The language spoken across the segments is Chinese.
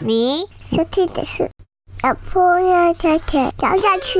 你收听的是小朋友太太聊下去。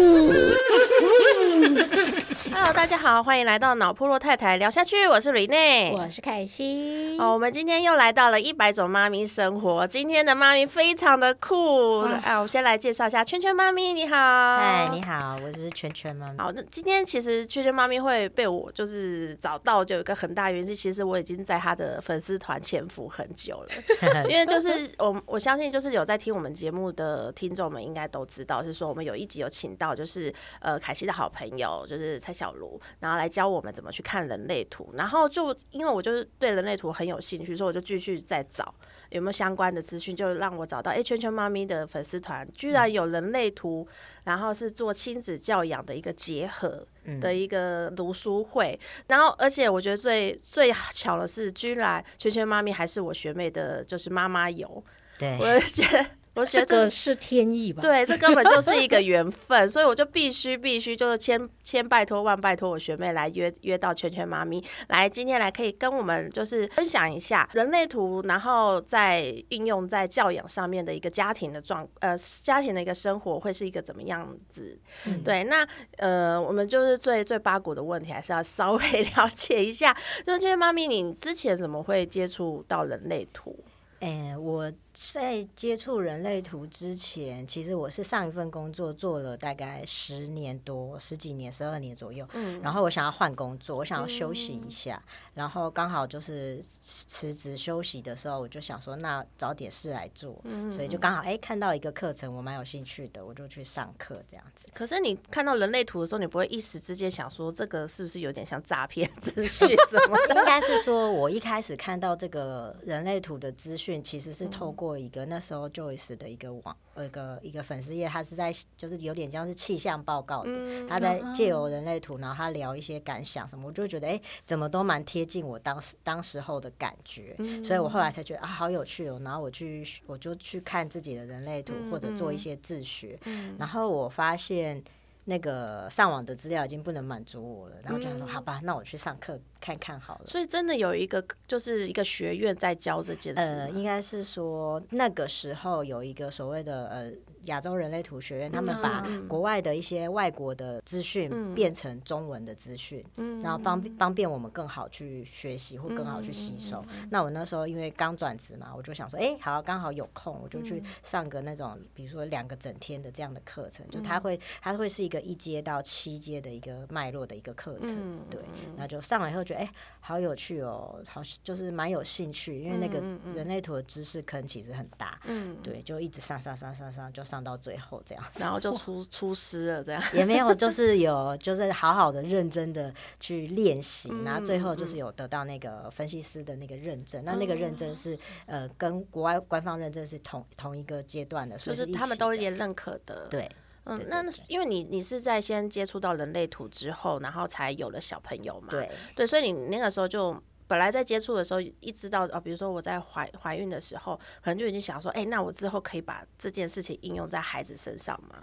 Hello，大家好，欢迎来到脑破落太太聊下去，我是李内。我是凯西。哦，我们今天又来到了一百种妈咪生活。今天的妈咪非常的酷啊！我先来介绍一下圈圈妈咪，你好，嗨，你好，我是圈圈妈咪。好，那今天其实圈圈妈咪会被我就是找到，就有一个很大原因是，其实我已经在她的粉丝团潜伏很久了。因为就是我我相信，就是有在听我们节目的听众们应该都知道，是说我们有一集有请到就是呃凯西的好朋友，就是蔡小茹，然后来教我们怎么去看人类图。然后就因为我就是对人类图很有兴趣，所以我就继续在找有没有相关的资讯，就让我找到哎、圈圈妈咪的粉丝团居然有人类图，然后是做亲子教养的一个结合。的一个读书会，然后而且我觉得最最巧的是，居然圈圈妈咪还是我学妹的，就是妈妈友，对我，就觉得。我觉得这个是天意吧？，对，这根本就是一个 缘分，所以我就必须必须就是千千拜托万拜托我学妹来约约到圈圈妈咪来，今天来可以跟我们就是分享一下人类图，然后再运用在教养上面的一个家庭的状呃家庭的一个生活会是一个怎么样子？对，那呃我们就是最最八股的问题，还是要稍微 了解一下，就是圈圈妈咪，你之前怎么会接触到人类图？哎、我在接触人类图之前，其实我是上一份工作做了大概十年多、十几年、十二年左右。嗯然后我想要换工作，我想要休息一下，然后刚好就是辞职休息的时候，我就想说，那找点事来做，嗯所以就刚好哎、看到一个课程，我蛮有兴趣的，我就去上课这样子。可是你看到人类图的时候，你不会一时之间想说这个是不是有点像诈骗资讯什么的？应该是说，我一开始看到这个人类图的资讯，其实是透过一个那时候 Joyce 的一个网，呃，一个一个粉丝页，他是在就是有点像是气象报告的，他在借由人类图，然后他聊一些感想什么，我就觉得哎、诶怎么都蛮贴近我当时当时候的感觉，所以我后来才觉得啊，好有趣哦，然后我去我就去看自己的人类图，或者做一些自学，然后我发现。那个上网的资料已经不能满足我了，然后就想说，好吧，那我去上课看看好了。所以真的有一个就是一个学院在教这件事呃，应该是说那个时候有一个所谓的呃亚洲人类图学院，他们把国外的一些外国的资讯变成中文的资讯，然后方方便我们更好去学习或更好去吸收。那我那时候因为刚转职嘛，我就想说，哎、好，刚好有空，我就去上个那种比如说两个整天的这样的课程，就它会它会是一个一阶到七阶的一个脉络的一个课程，对，然后就上了以后觉得，哎、好有趣哦，好就是蛮有兴趣，因为那个人类图的知识坑其实很大，嗯，对，就一直上上上上上，就上到最后这样子，然后就 出出师了，这样。也没有就 是有就是好好的认真的去练习，然后最后嗯就是有得到那个分析师的那个认证，那那个认证是呃跟国外官方认证是同同一个阶段的，所就是他们都也认可的，对。嗯那因为你你是在先接触到人类图之后，然后才有了小朋友嘛，对，对，所以你那个时候就本来在接触的时候，一知道啊，比如说我在怀怀孕的时候，可能就已经想说，哎、那我之后可以把这件事情应用在孩子身上吗？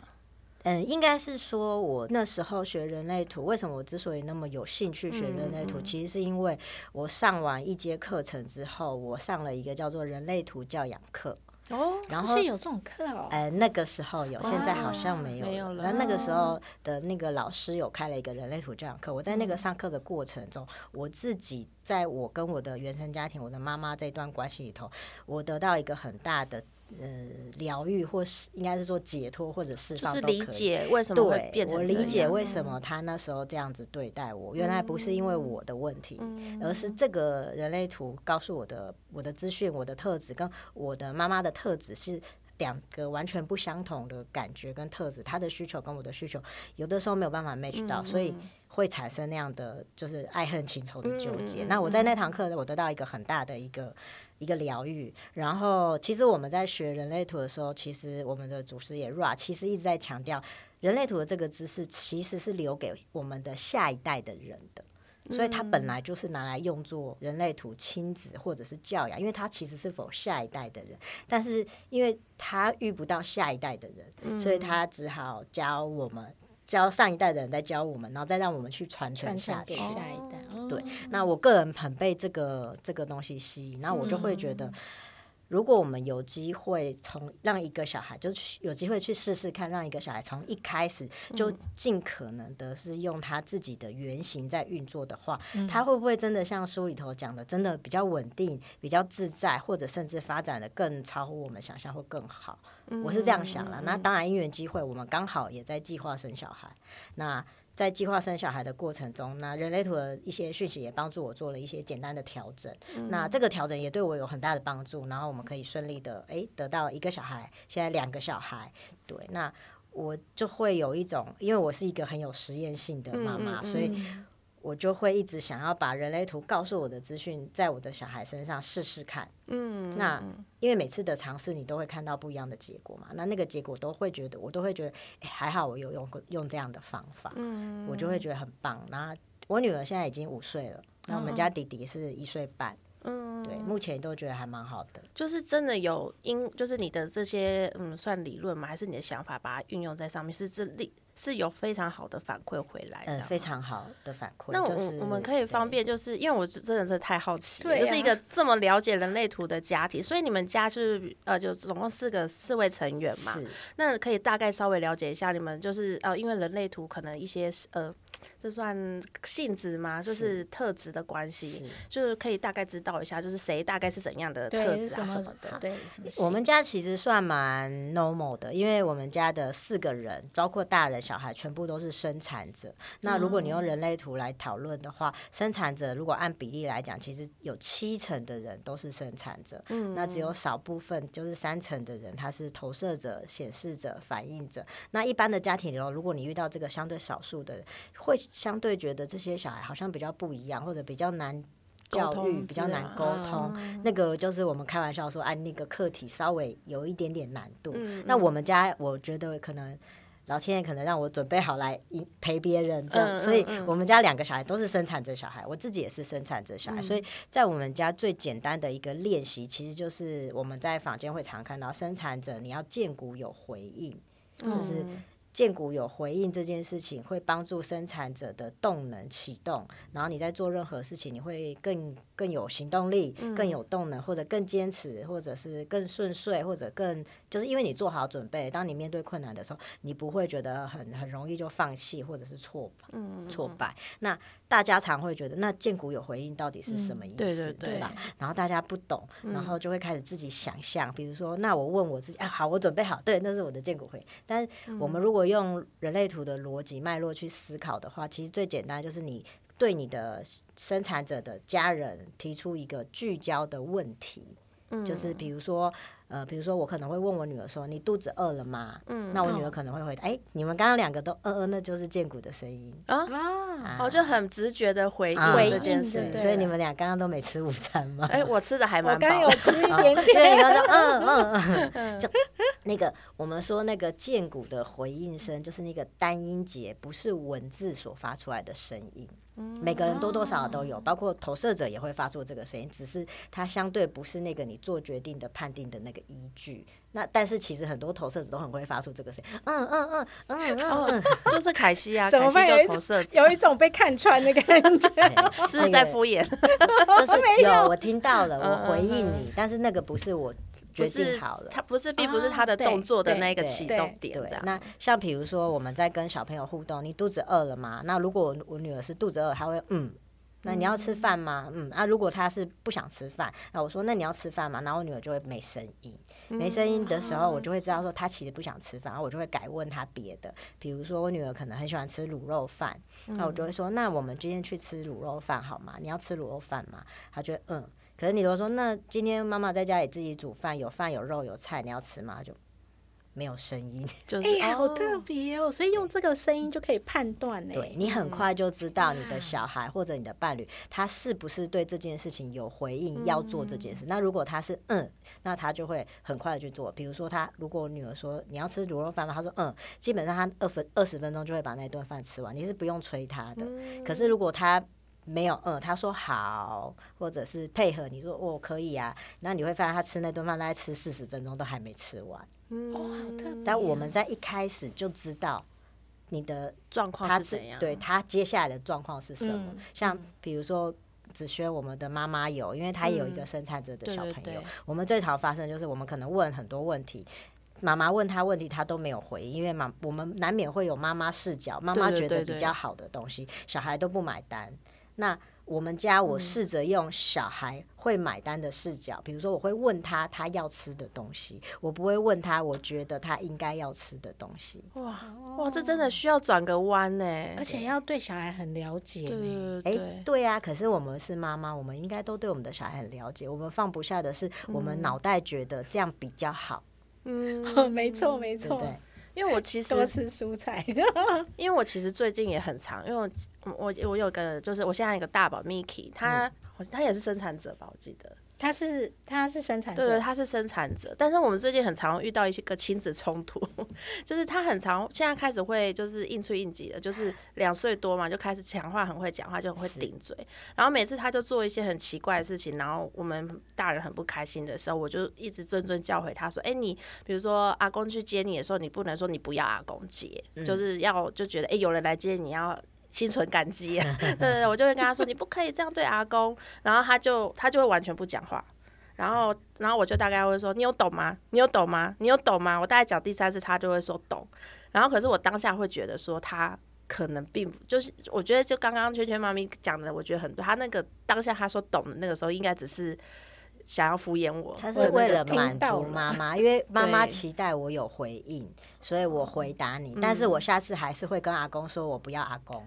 嗯，应该是说，我那时候学人类图，为什么我之所以那么有兴趣学人类图，其实是因为我上完一节课程之后，我上了一个叫做人类图教养课。哦，然后是有这种课哦。呃，那个时候有，现在好像没有没有了。那那个时候的那个老师有开了一个人类图教养课，我在那个上课的过程中，我自己在我跟我的原生家庭，我的妈妈这段关系里头，我得到一个很大的呃疗愈，或是应该是说解脱或者释就是放都可以，理解为什么会对变，成我理解为什么他那时候这样子对待我，原来不是因为我的问题，嗯。而是这个人类图告诉我的我的资讯、我的特质跟我的妈妈的特质是。两个完全不相同的感觉跟特质，他的需求跟我的需求有的时候没有办法 match 到，所以会产生那样的就是爱恨情仇的纠结。那我在那堂课，我得到一个很大的一个一个疗愈。然后，其实我们在学人类图的时候，其实我们的祖师爷 Ra 其实一直在强调，人类图的这个知识其实是留给我们的下一代的人的。所以它本来就是拿来用作人类图亲子或者是教养，因为它其实是否下一代的人，但是因为他遇不到下一代的人，所以他只好教我们。教上一代的人在教我们，然后再让我们去传承下去下一代。对，那我个人很被这个这个东西吸引，那我就会觉得。如果我们有机会从让一个小孩，就有机会去试试看，让一个小孩从一开始就尽可能的是用他自己的原型在运作的话，他会不会真的像书里头讲的，真的比较稳定、比较自在，或者甚至发展的更超乎我们想象，会更好？我是这样想了。那当然，因缘机会，我们刚好也在计划生小孩。那在计划生小孩的过程中，那人类图的一些讯息也帮助我做了一些简单的调整。那这个调整也对我有很大的帮助。然后我们可以顺利的诶得到一个小孩，现在两个小孩。对，那我就会有一种，因为我是一个很有实验性的妈妈，所以。我就会一直想要把人类图告诉我的资讯，在我的小孩身上试试看。嗯，那因为每次的尝试，你都会看到不一样的结果嘛。那那个结果都会觉得，我都会觉得，哎，还好我有用过用这样的方法。嗯，我就会觉得很棒。然后我女儿现在已经五岁了，那我们家弟弟是一岁半。嗯，对，目前都觉得还蛮好的。就是真的有因，就是你的这些嗯，算理论嘛，还是你的想法，把它运用在上面，是这力。是有非常好的反馈回来，嗯，非常好的反馈。那我我们可以方便，就是因为我真的是太好奇，就是一个这么了解人类图的家庭，所以你们家就是呃，就总共四个四位成员嘛。那可以大概稍微了解一下，你们就是呃，因为人类图可能一些呃。这算性质吗？就是特质的关系，就是可以大概知道一下，就是谁大概是怎样的特质啊什么的。对，我们家其实算蛮 normal 的，因为我们家的四个人，包括大人小孩，全部都是生产者。那如果你用人类图来讨论的话，生产者如果按比例来讲，其实有七成的人都是生产者，嗯，那只有少部分就是三成的人他是投射者、显示者、反应者。那一般的家庭里头，如果你遇到这个相对少数的，会相对觉得这些小孩好像比较不一样，或者比较难教育，比较难沟通。那个就是我们开玩笑说，哎，那个课题稍微有一点点难度。那我们家我觉得可能老天爷可能让我准备好来陪别人，这样，所以我们家两个小孩都是生产者小孩，我自己也是生产者小孩。所以在我们家最简单的一个练习，其实就是我们在坊间会常看到生产者，你要见骨有回应，就是。建股有回应这件事情，会帮助生产者的动能启动，然后你在做任何事情，你会更更有行动力，更有动能，或者更坚持，或者是更顺遂，或者更就是因为你做好准备，当你面对困难的时候，你不会觉得很很容易就放弃或者是挫挫败。那大家常会觉得，那建股有回应到底是什么意思，对吧？然后大家不懂，然后就会开始自己想象，比如说，那我问我自己，啊，好，我准备好，对，那是我的建股回应。但我们如果用人类图的逻辑脉络去思考的话，其实最简单就是你对你的生产者的家人提出一个聚焦的问题，就是比如说。呃，比如说我可能会问我女儿说：“你肚子饿了吗？”嗯，那我女儿可能会回答：“哎，你们刚刚两个都嗯嗯，那就是剑骨的声音啊。”哦，就很直觉的回应这件事。所以你们俩刚刚都没吃午餐吗？哎，我吃的还蛮饱。我刚有 吃一点点。所以你刚说嗯嗯嗯，就那个我们说那个剑骨的回应声，就是那个单音节，不是文字所发出来的声音。每个人多多少少都有，包括投射者也会发出这个声音，只是它相对不是那个你做决定的判定的那个。依据。那，但是其实很多投射者都很会发出这个声音，嗯嗯嗯嗯嗯，就是凯西啊，凯西就投射，有一种被看穿的感觉，是在敷衍，就是有。我听到了，我回应你，但是那个不是我决定好了，他不是，并不是他的动作的那个启动点。对，那像比如说我们在跟小朋友互动，你肚子饿了吗？那如果我女儿是肚子饿，她会嗯。那你要吃饭吗？嗯啊，如果他是不想吃饭，那我说那你要吃饭吗？然后我女儿就会没声音，没声音的时候，我就会知道说她其实不想吃饭，然后我就会改问她别的，比如说我女儿可能很喜欢吃卤肉饭，那我就会说那我们今天去吃卤肉饭好吗？你要吃卤肉饭吗？她觉得嗯，可是你如果说那今天妈妈在家里自己煮饭，有饭有肉有菜，你要吃吗？就。没有声音，就是哎，好特别哦！所以用这个声音就可以判断呢。对你很快就知道你的小孩或者你的伴侣，他是不是对这件事情有回应，要做这件事。那如果他是嗯，那他就会很快的去做。比如说，他如果女儿说你要吃卤肉饭吗？他说嗯，基本上他二分二十分钟就会把那顿饭吃完，你是不用催他的。可是如果他没有饿，他说好，或者是配合你说我可以啊，那你会发现他吃那顿饭大概吃四十分钟都还没吃完。哇，好特别。但我们在一开始就知道你的状况是怎样？对他接下来的状况是什么。嗯像比如说子轩，我们的妈妈有，因为她也有一个嗯生产者的小朋友。对对我们最常发生就是我们可能问很多问题。妈妈问他问题，他都没有回应，因为妈我们难免会有妈妈视角，妈妈觉得比较好的东西，小孩都不买单。那我们家我试着用小孩会买单的视角，比如说我会问他他要吃的东西，我不会问他我觉得他应该要吃的东西。哇哇，这真的需要转个弯呢。而且要对小孩很了解对呢。哎、对对，对呀、可是我们是妈妈，我们应该都对我们的小孩很了解。我们放不下的是，我们脑袋觉得这样比较好，嗯，没错没错，对对？因为我其实多吃蔬菜。因为我其实最近也很长，因为我我我有个就是我现在一个大宝 Miki，他、嗯他也是生产者吧，我记得，他是他是生产者，对对，他是生产者，但是我们最近很常遇到一些个亲子冲突，就是他很常现在开始会就是应出应急的，就是两岁多嘛就开始讲话很会讲话，就很会顶嘴，然后每次他就做一些很奇怪的事情，然后我们大人很不开心的时候，我就一直谆谆教诲他说，哎、你比如说阿公去接你的时候，你不能说你不要阿公接，就是要就觉得哎、有人来接你要。心存感激、啊，对对对，我就会跟他说，你不可以这样对阿公，然后他就他就会完全不讲话，然后，然后我就大概会说：“你有懂吗？你有懂吗？你有懂吗？”我大概讲第三次，他就会说懂。然后，可是我当下会觉得说他可能并不就是，我觉得就刚刚圈圈妈咪讲的，我觉得很对。他那个当下他说懂的那个时候，应该只是想要敷衍我，他是为了满足妈妈，因为妈妈期待我有回应，所以我回答你。但是我下次还是会跟阿公说，我不要阿公。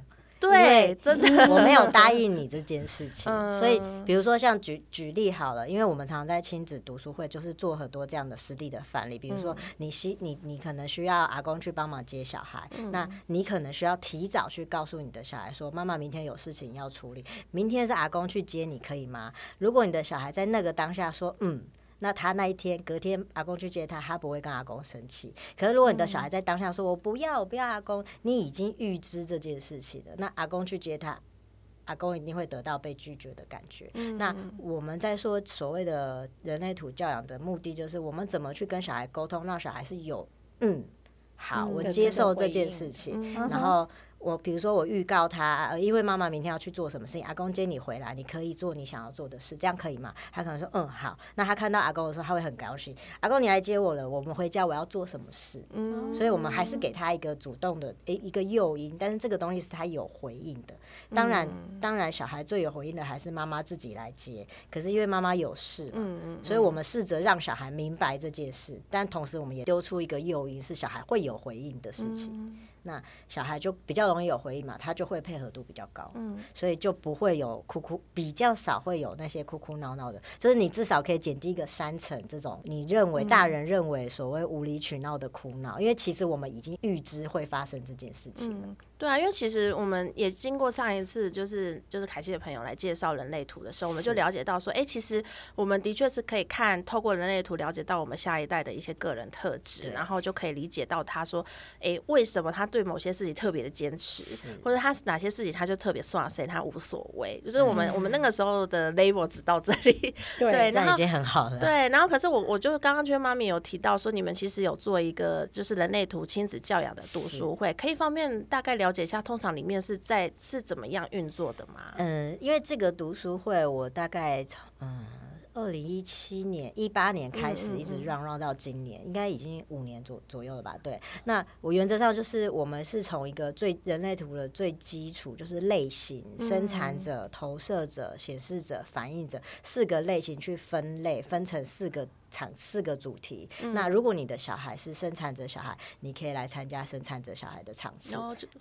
对，真的，我没有答应你这件事情，嗯所以比如说像举举例好了，因为我们常在亲子读书会，就是做很多这样的实地的范例，比如说你需你你可能需要阿公去帮忙接小孩，那你可能需要提早去告诉你的小孩说，妈妈明天有事情要处理，明天是阿公去接你，可以吗？如果你的小孩在那个当下说嗯。那他那一天隔天阿公去接他，他不会跟阿公生气。可是如果你的小孩在当下说“我不要，我不要阿公”，你已经预知这件事情了。那阿公去接他，阿公一定会得到被拒绝的感觉。那我们在说所谓的人类土教养的目的，就是我们怎么去跟小孩沟通，让小孩是有嗯好，我接受这件事情，嗯然后。我比如说，我预告他，呃因为妈妈明天要去做什么事情，阿公接你回来，你可以做你想要做的事，这样可以吗？他可能说，嗯，好。那他看到阿公的时候，他会很高兴。阿公，你来接我了，我们回家我要做什么事？嗯所以我们还是给他一个主动的诶一个诱因，但是这个东西是他有回应的。当然，当然小孩最有回应的还是妈妈自己来接，可是因为妈妈有事嘛，嗯嗯，所以我们试着让小孩明白这件事，但同时我们也丢出一个诱因，是小孩会有回应的事情。那小孩就比较容易有回应嘛，他就会配合度比较高，嗯所以就不会有哭哭，比较少会有那些哭哭闹闹的，就是你至少可以减低一个三成这种你认为大人认为所谓无理取闹的哭闹，因为其实我们已经预知会发生这件事情了。嗯，对啊，因为其实我们也经过上一次，就是就是凯西的朋友来介绍人类图的时候，我们就了解到说，哎、其实我们的确是可以看透过人类图了解到我们下一代的一些个人特质，然后就可以理解到他说，哎、为什么他对某些事情特别的坚持，或者他哪些事情他就特别算谁，他无所谓。就是我们、我们那个时候的 level 只到这里，对，这然后样已经很好了。对，然后可是我我就是刚刚圈妈咪有提到说，你们其实有做一个就是人类图亲子教养的读书会，可以方便大概了解一下，通常里面是在是怎么样运作的吗？嗯，因为这个读书会，我大概从嗯二零一七年、一八年开始，一直 run run 到今年，应该已经五年左左右了吧？对。那我原则上就是我们是从一个最人类图的最基础，就是类型、生产者、投射者、显示者、反应者四个类型去分类，分成四个。场四个主题，那如果你的小孩是生产者小孩，你可以来参加生产者小孩的场次。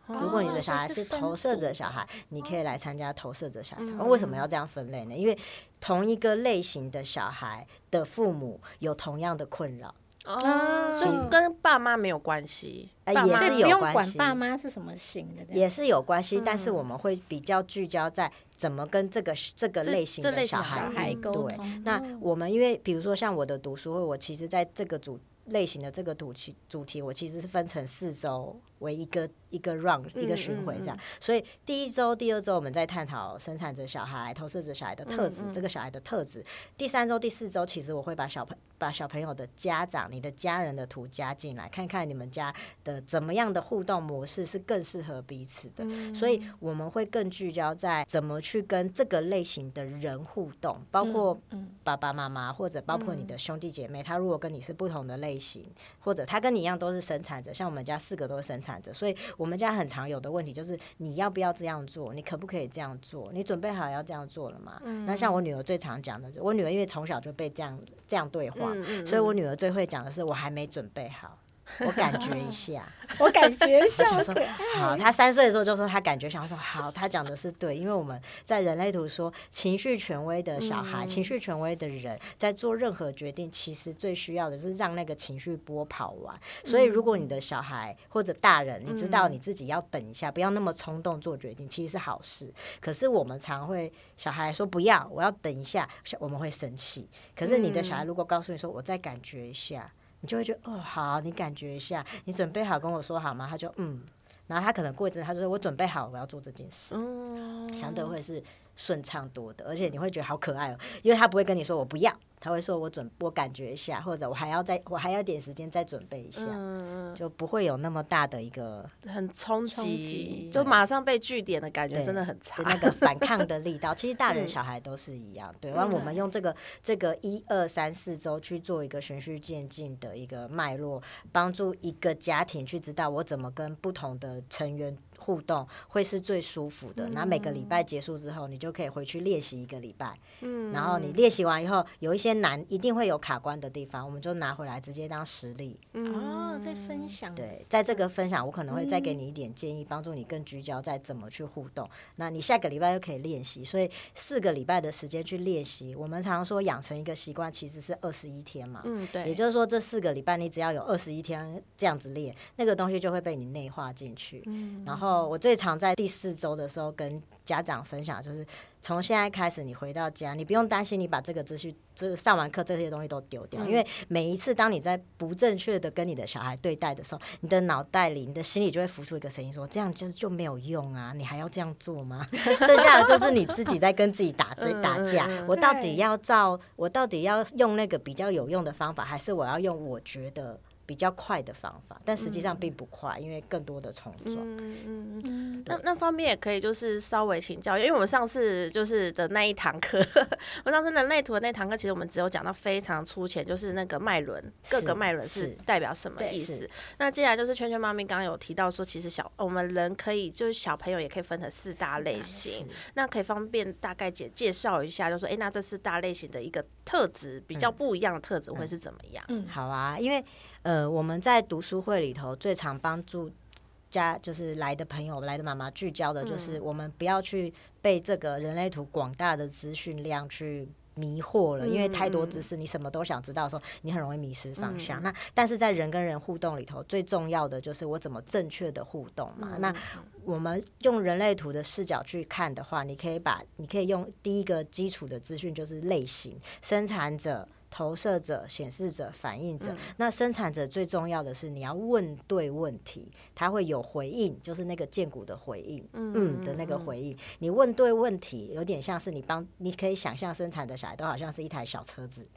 如果你的哦小孩是投射者小孩，你可以来参加投射者小孩场。嗯为什么要这样分类呢？因为同一个类型的小孩的父母有同样的困扰。哦，就跟爸妈没有关系，也是有关系管爸妈是什么型的，也是有关系，但是嗯我们会比较聚焦在怎么跟这个这个类型的小孩。沟通。那我们因为比如说像我的读书会，我其实在这个主类型的这个主题主题，我其实是分成四周为一个一个 round 一个巡回这样。所以第一周、第二周我们在探讨生产者小孩、投射者小孩的特质，这个小孩的特质。第三周、第四周，其实我会把小朋把小朋友的家长、你的家人的图加进来，看看你们家的怎么样的互动模式是更适合彼此的。所以我们会更聚焦在怎么去跟这个类型的人互动，包括爸爸妈妈或者包括你的兄弟姐妹，他如果跟你是不同的类。类型，或者他跟你一样都是生产者，像我们家四个都是生产者，所以我们家很常有的问题就是你要不要这样做，你可不可以这样做，你准备好要这样做了吗？那像我女儿最常讲的，我女儿因为从小就被这样这样对话，所以我女儿最会讲的是我还没准备好。我感觉一下，我感觉一下。好，他三岁的时候就说他感觉想说好，他讲的是对，因为我们在人类图说情绪权威的小孩，情绪权威的人在做任何决定，其实最需要的是让那个情绪波跑完。所以如果你的小孩或者大人，你知道你自己要等一下，不要那么冲动做决定，其实是好事。可是我们常会小孩说不要，我要等一下，我们会生气。可是你的小孩如果告诉你说我再感觉一下。你就会觉得哦好，你感觉一下，你准备好跟我说好吗？他就嗯，然后他可能过一阵，他就说我准备好，我要做这件事，相对会是顺畅多的，而且你会觉得好可爱哦，因为他不会跟你说我不要。他会说：“我准我感觉一下，或者我还要再我还要点时间再准备一下，就不会有那么大的一个很冲击，就马上被据点的感觉，真的很差。那个反抗的力道，其实大人小孩都是一样。对，然后我们用这个这个一二三四周去做一个循序渐进的一个脉络，帮助一个家庭去知道我怎么跟不同的成员。”互动会是最舒服的。那每个礼拜结束之后，你就可以回去练习一个礼拜。嗯，然后你练习完以后，有一些难，一定会有卡关的地方，我们就拿回来直接当实例。哦，在分享。对，在这个分享，我可能会再给你一点建议，帮助你更聚焦在怎么去互动。那你下个礼拜又可以练习，所以四个礼拜的时间去练习。我们常说养成一个习惯其实是二十一天嘛。嗯，对。也就是说，这四个礼拜你只要有二十一天这样子练，那个东西就会被你内化进去。嗯，然后。我最常在第四周的时候跟家长分享，就是从现在开始，你回到家，你不用担心你把这个资讯，就是上完课这些东西都丢掉，因为每一次当你在不正确的跟你的小孩对待的时候，你的脑袋里、你的心里就会浮出一个声音，说这样就是就没有用啊，你还要这样做吗？剩下的就是你自己在跟自己打这打架。我到底要照，我到底要用那个比较有用的方法，还是我要用我觉得？比较快的方法，但实际上并不快，因为更多的冲撞。嗯嗯嗯。那那方面也可以就是稍微请教，因为我们上次就是的那一堂课，我上次人类图的那堂课，其实我们只有讲到非常粗浅，就是那个脉轮，各个脉轮是代表什么意思。那既然就是圈圈妈咪刚刚有提到说，其实小我们人可以就是小朋友也可以分成四大类型，那可以方便大概介介绍一下，就说哎，那这四大类型的一个特质比较不一样的特质会是怎么样？嗯，好啊，因为。呃，我们在读书会里头最常帮助家就是来的朋友、来的妈妈聚焦的，就是我们不要去被这个人类图广大的资讯量去迷惑了，因为太多知识，你什么都想知道的时候，你很容易迷失方向。那但是在人跟人互动里头，最重要的就是我怎么正确的互动嘛。那我们用人类图的视角去看的话，你可以把你可以用第一个基础的资讯就是类型生产者。投射者、显示者、反应者，那生产者最重要的是你要问对问题，他会有回应，就是那个建股的回应，嗯的那个回应。你问对问题，有点像是你帮，你可以想象生产的小孩都好像是一台小车子，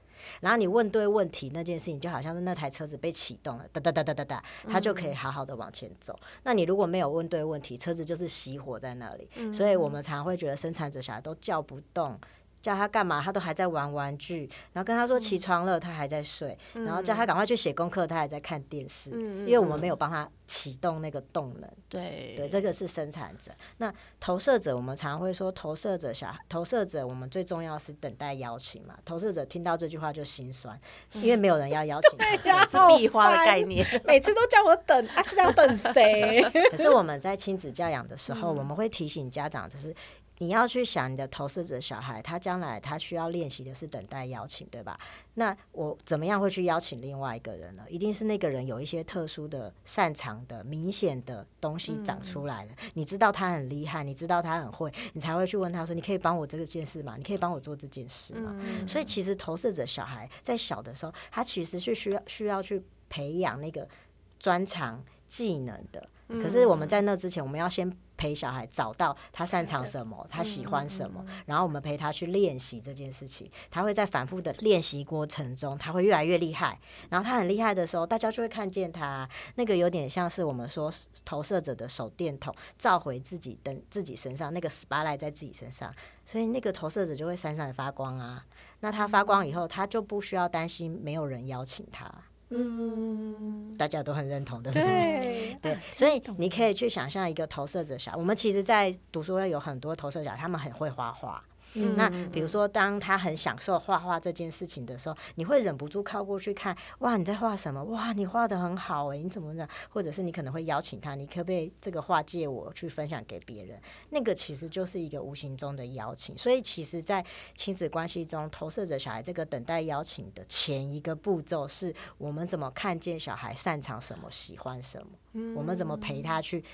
然后你问对问题，那件事情就好像是那台车子被启动了，哒哒哒哒哒哒，它就可以好好的往前走。那你如果没有问对问题，车子就是熄火在那里。所以我们常会觉得生产者小孩都叫不动。叫他干嘛，他都还在玩玩具。然后跟他说起床了，他还在睡。然后叫他赶快去写功课，他还在看电视。因为我们没有帮他启动那个动能。对对，这个是生产者。那投射者，我们常会说投射者小投射者，我们最重要是等待邀请嘛。投射者听到这句话就心酸，因为没有人要邀请他，是闭花的概念。每次都叫我等，啊，是要等谁？可是我们在亲子教养的时候，我们会提醒家长，就是。你要去想你的投射者小孩，他将来他需要练习的是等待邀请，对吧？那我怎么样会去邀请另外一个人呢？一定是那个人有一些特殊的、擅长的、明显的东西长出来了。你知道他很厉害，你知道他很会，你才会去问他说：“你可以帮我这个件事吗？你可以帮我做这件事吗？”所以其实投射者小孩在小的时候，他其实是需要需要去。培养那个专长技能的。可是我们在那之前，我们要先陪小孩找到他擅长什么，他喜欢什么，然后我们陪他去练习这件事情。他会在反复的练习过程中，他会越来越厉害。然后他很厉害的时候，大家就会看见他那个有点像是我们说投射者的手电筒照回自己的自己身上，那个 spotlight 在自己身上，所以那个投射者就会闪闪发光啊。那他发光以后，他就不需要担心没有人邀请他。嗯，大家都很认同的，对。对，所以你可以去想象一个投射者小，我们其实，在读书会有很多投射者，他们很会画画。那比如说，当他很享受画画这件事情的时候，你会忍不住靠过去看，哇，你在画什么？哇，你画的很好哎，你怎么的？或者是你可能会邀请他，你可不可以这个画借我去分享给别人？那个其实就是一个无形中的邀请。所以，其实，在亲子关系中，投射者小孩这个等待邀请的前一个步骤，是我们怎么看见小孩擅长什么、喜欢什么，我们怎么陪他去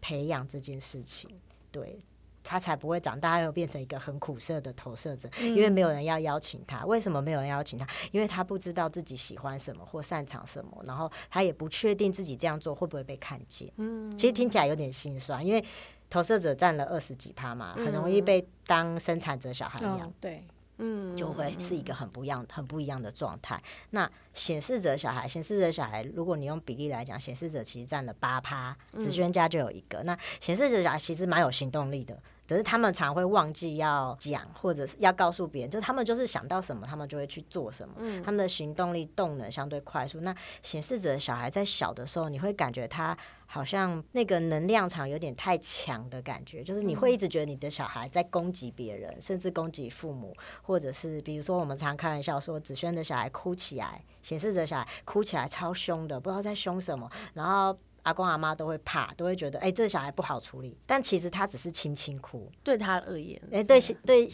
培养这件事情？对。他才不会长大又变成一个很苦涩的投射者，因为没有人要邀请他。为什么没有人邀请他？因为他不知道自己喜欢什么或擅长什么，然后他也不确定自己这样做会不会被看见。嗯，其实听起来有点心酸，因为投射者占了二十几趴嘛，很容易被当生产者小孩一样。对。嗯，就会是一个很不一样、很不一样的状态。那显示者小孩，显示者小孩，如果你用比例来讲，显示者其实占了八趴，子轩家就有一个。那显示者小孩其实蛮有行动力的。只是他们常会忘记要讲，或者是要告诉别人，就他们就是想到什么，他们就会去做什么。嗯，他们的行动力、动能相对快速。那显示者小孩在小的时候，你会感觉他好像那个能量场有点太强的感觉，就是你会一直觉得你的小孩在攻击别人，甚至攻击父母，或者是比如说我们常开玩笑说，子轩的小孩哭起来，显示者小孩哭起来超凶的，不知道在凶什么，然后。阿公阿妈都会怕，都会觉得，哎，这个小孩不好处理。但其实他只是轻轻哭，对他而言，哎，对对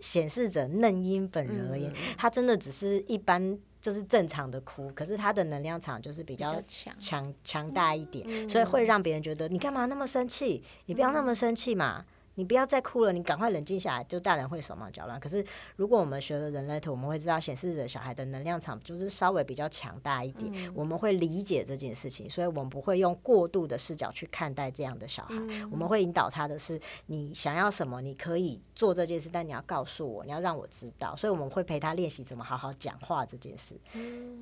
显示者嫩婴本人而言，他真的只是一般就是正常的哭，可是他的能量场就是比较强强强大一点，所以会让别人觉得你干嘛那么生气？你不要那么生气嘛。你不要再哭了，你赶快冷静下来。就大人会手忙脚乱，可是如果我们学了人类图，我们会知道显示着小孩的能量场就是稍微比较强大一点。我们会理解这件事情，所以我们不会用过度的视角去看待这样的小孩。我们会引导他的是，你想要什么，你可以做这件事，但你要告诉我，你要让我知道。所以我们会陪他练习怎么好好讲话这件事。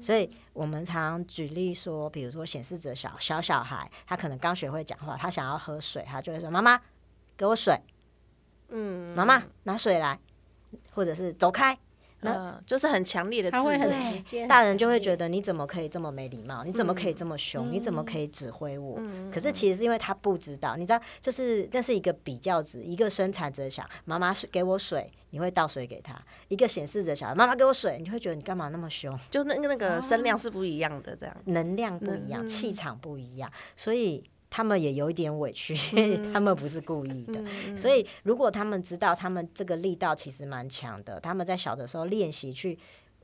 所以我们常举例说，比如说显示者小小小孩，他可能刚学会讲话，他想要喝水，他就会说妈妈。给我水，嗯，妈妈拿水来，或者是走开，那就是很强烈的，他会很直接，大人就会觉得你怎么可以这么没礼貌？你怎么可以这么凶？你怎么可以指挥我？可是其实是因为他不知道，你知道，就是那是一个比较值，一个生产者想妈妈给我水，你会倒水给他；一个显示者想妈妈给我水，你会觉得你干嘛那么凶？就那个那个声量是不一样的，这样能量不一样，气场不一样，所以。他们也有一点委屈，他们不是故意的。所以，如果他们知道他们这个力道其实蛮强的，他们在小的时候练习去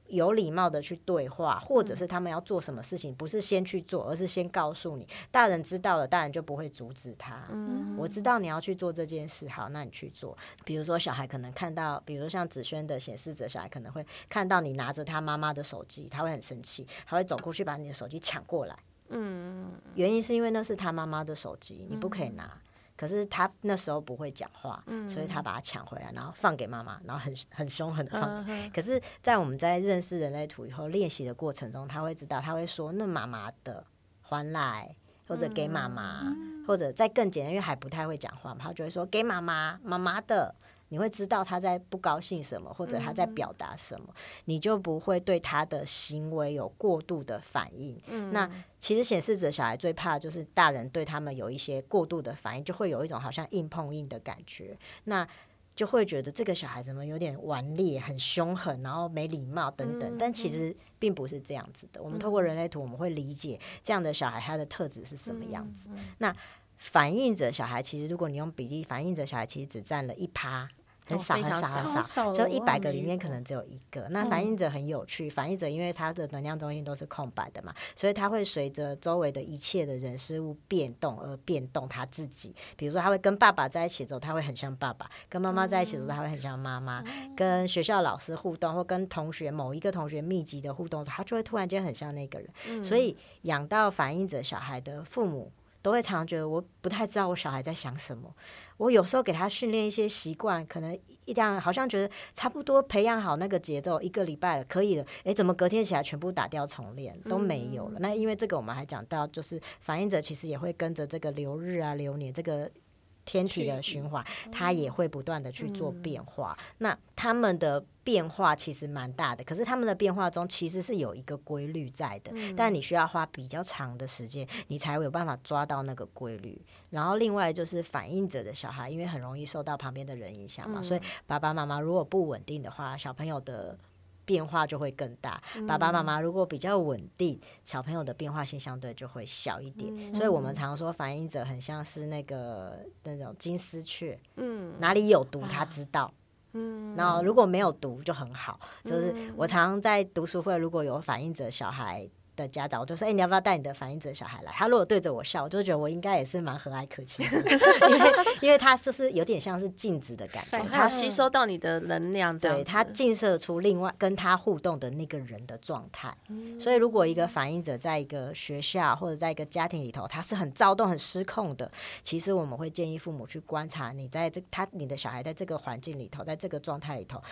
有礼貌的去对话，或者是他们要做什么事情，不是先去做，而是先告诉你。大人知道了，大人就不会阻止他。我知道你要去做这件事，好，那你去做。比如说，小孩可能看到，比如像子轩的显示者，小孩可能会看到你拿着他妈妈的手机，他会很生气，他会走过去把你的手机抢过来。嗯，原因是因为那是他妈妈的手机，你不可以拿。可是他那时候不会讲话，所以他把它抢回来，然后放给妈妈，然后很很凶狠的放。可是，在我们在认识人类图以后练习的过程中，他会知道，他会说：“那妈妈的还来，或者给妈妈，或者再更简单，因为还不太会讲话嘛，他就会说给妈妈，妈妈的。”你会知道他在不高兴什么，或者他在表达什么，你就不会对他的行为有过度的反应。那其实显示者小孩最怕就是大人对他们有一些过度的反应，就会有一种好像硬碰硬的感觉，那就会觉得这个小孩怎么有点顽劣、很凶狠，然后没礼貌等等。但其实并不是这样子的。我们透过人类图，我们会理解这样的小孩他的特质是什么样子。那反应者小孩其实，如果你用比例，反应者小孩其实只占了一趴。很少很少很少，就一百个里面可能只有一个。那反应者很有趣，反应者因为他的能量中心都是空白的嘛，所以他会随着周围的一切的人事物变动而变动他自己。比如说，他会跟爸爸在一起的时候，他会很像爸爸；跟妈妈在一起的时候，他会很像妈妈；跟学校老师互动，或跟同学某一个同学密集的互动，他就会突然间很像那个人。所以养到反应者小孩的父母。都会常常觉得我不太知道我小孩在想什么。我有时候给他训练一些习惯，可能一样好像觉得差不多培养好那个节奏，一个礼拜了可以了。诶，怎么隔天起来全部打掉重练都没有了？那因为这个我们还讲到，就是反应者其实也会跟着这个流日啊、流年这个。天体的循环，它也会不断的去做变化。那他们的变化其实蛮大的，可是他们的变化中其实是有一个规律在的。但你需要花比较长的时间，你才有办法抓到那个规律。然后另外就是反应者的小孩，因为很容易受到旁边的人影响嘛，所以爸爸妈妈如果不稳定的话，小朋友的。变化就会更大。爸爸妈妈如果比较稳定，小朋友的变化性相对就会小一点。所以我们常说反应者很像是那个那种金丝雀，嗯，哪里有毒他知道，嗯，然后如果没有毒就很好。就是我常常在读书会，如果有反应者小孩。的家长，我就说：“哎，你要不要带你的反应者小孩来？”他如果对着我笑，我就觉得我应该也是蛮和蔼可亲的，因为因为他就是有点像是镜子的感觉，他吸收到你的能量，对他映射出另外跟他互动的那个人的状态。所以，如果一个反应者在一个学校或者在一个家庭里头，他是很躁动、很失控的，其实我们会建议父母去观察你在这他你的小孩在这个环境里头，在这个状态里头。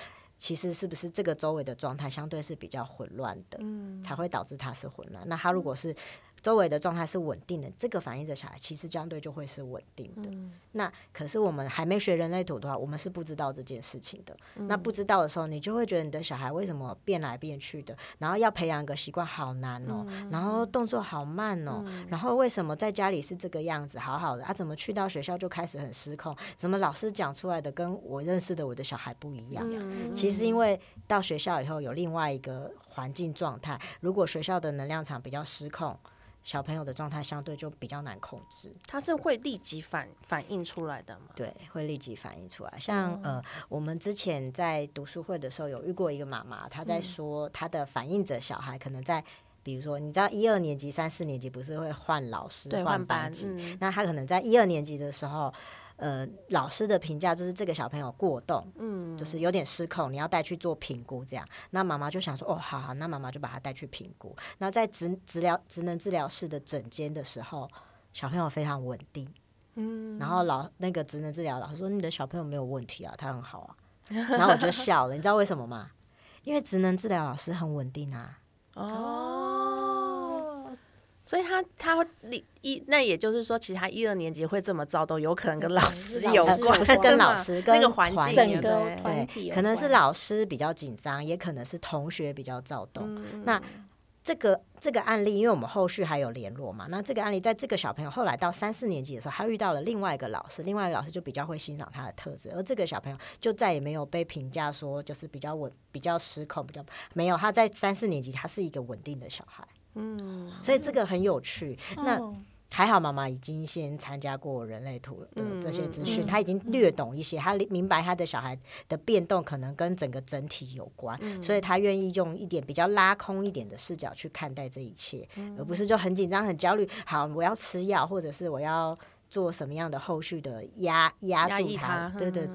其实是不是这个周围的状态相对是比较混乱的，才会导致它是混乱？那它如果是。周围的状态是稳定的，这个反应的小孩其实相对就会是稳定的。那可是我们还没学人类图的话，我们是不知道这件事情的。那不知道的时候，你就会觉得你的小孩为什么变来变去的？然后要培养一个习惯好难哦，然后动作好慢哦，然后为什么在家里是这个样子好好的，啊，怎么去到学校就开始很失控？怎么老师讲出来的跟我认识的我的小孩不一样？其实因为到学校以后有另外一个环境状态，如果学校的能量场比较失控。小朋友的状态相对就比较难控制，他是会立即反反映出来的吗？对，会立即反映出来。像呃，我们之前在读书会的时候有遇过一个妈妈，她在说她的反应者小孩可能在，比如说你知道一二年级、三四年级不是会换老师、换班级，那他可能在一二年级的时候。呃，老师的评价就是这个小朋友过动，嗯，就是有点失控，你要带去做评估，这样。那妈妈就想说，哦，好好，那妈妈就把他带去评估。那在职治疗职能治疗室的诊间的时候，小朋友非常稳定，嗯，然后老那个职能治疗老师说，你的小朋友没有问题啊，他很好啊。然后我就笑了，你知道为什么吗？因为职能治疗老师很稳定啊。哦。所以他他一那也就是说，其他一二年级会这么躁动，有可能跟老师有关，不是跟老师，跟那个环境，对，可能是老师比较紧张，也可能是同学比较躁动。那这个这个案例，因为我们后续还有联络嘛，那这个案例在这个小朋友后来到三四年级的时候，他遇到了另外一个老师，另外一个老师就比较会欣赏他的特质，而这个小朋友就再也没有被评价说就是比较稳、比较失控、比较没有。他在三四年级，他是一个稳定的小孩。嗯，所以这个很有趣。那还好，妈妈已经先参加过人类图的这些资讯，她已经略懂一些，她明白她的小孩的变动可能跟整个整体有关，所以她愿意用一点比较拉空一点的视角去看待这一切，而不是就很紧张、很焦虑。好，我要吃药，或者是我要做什么样的后续的压压住他？对对，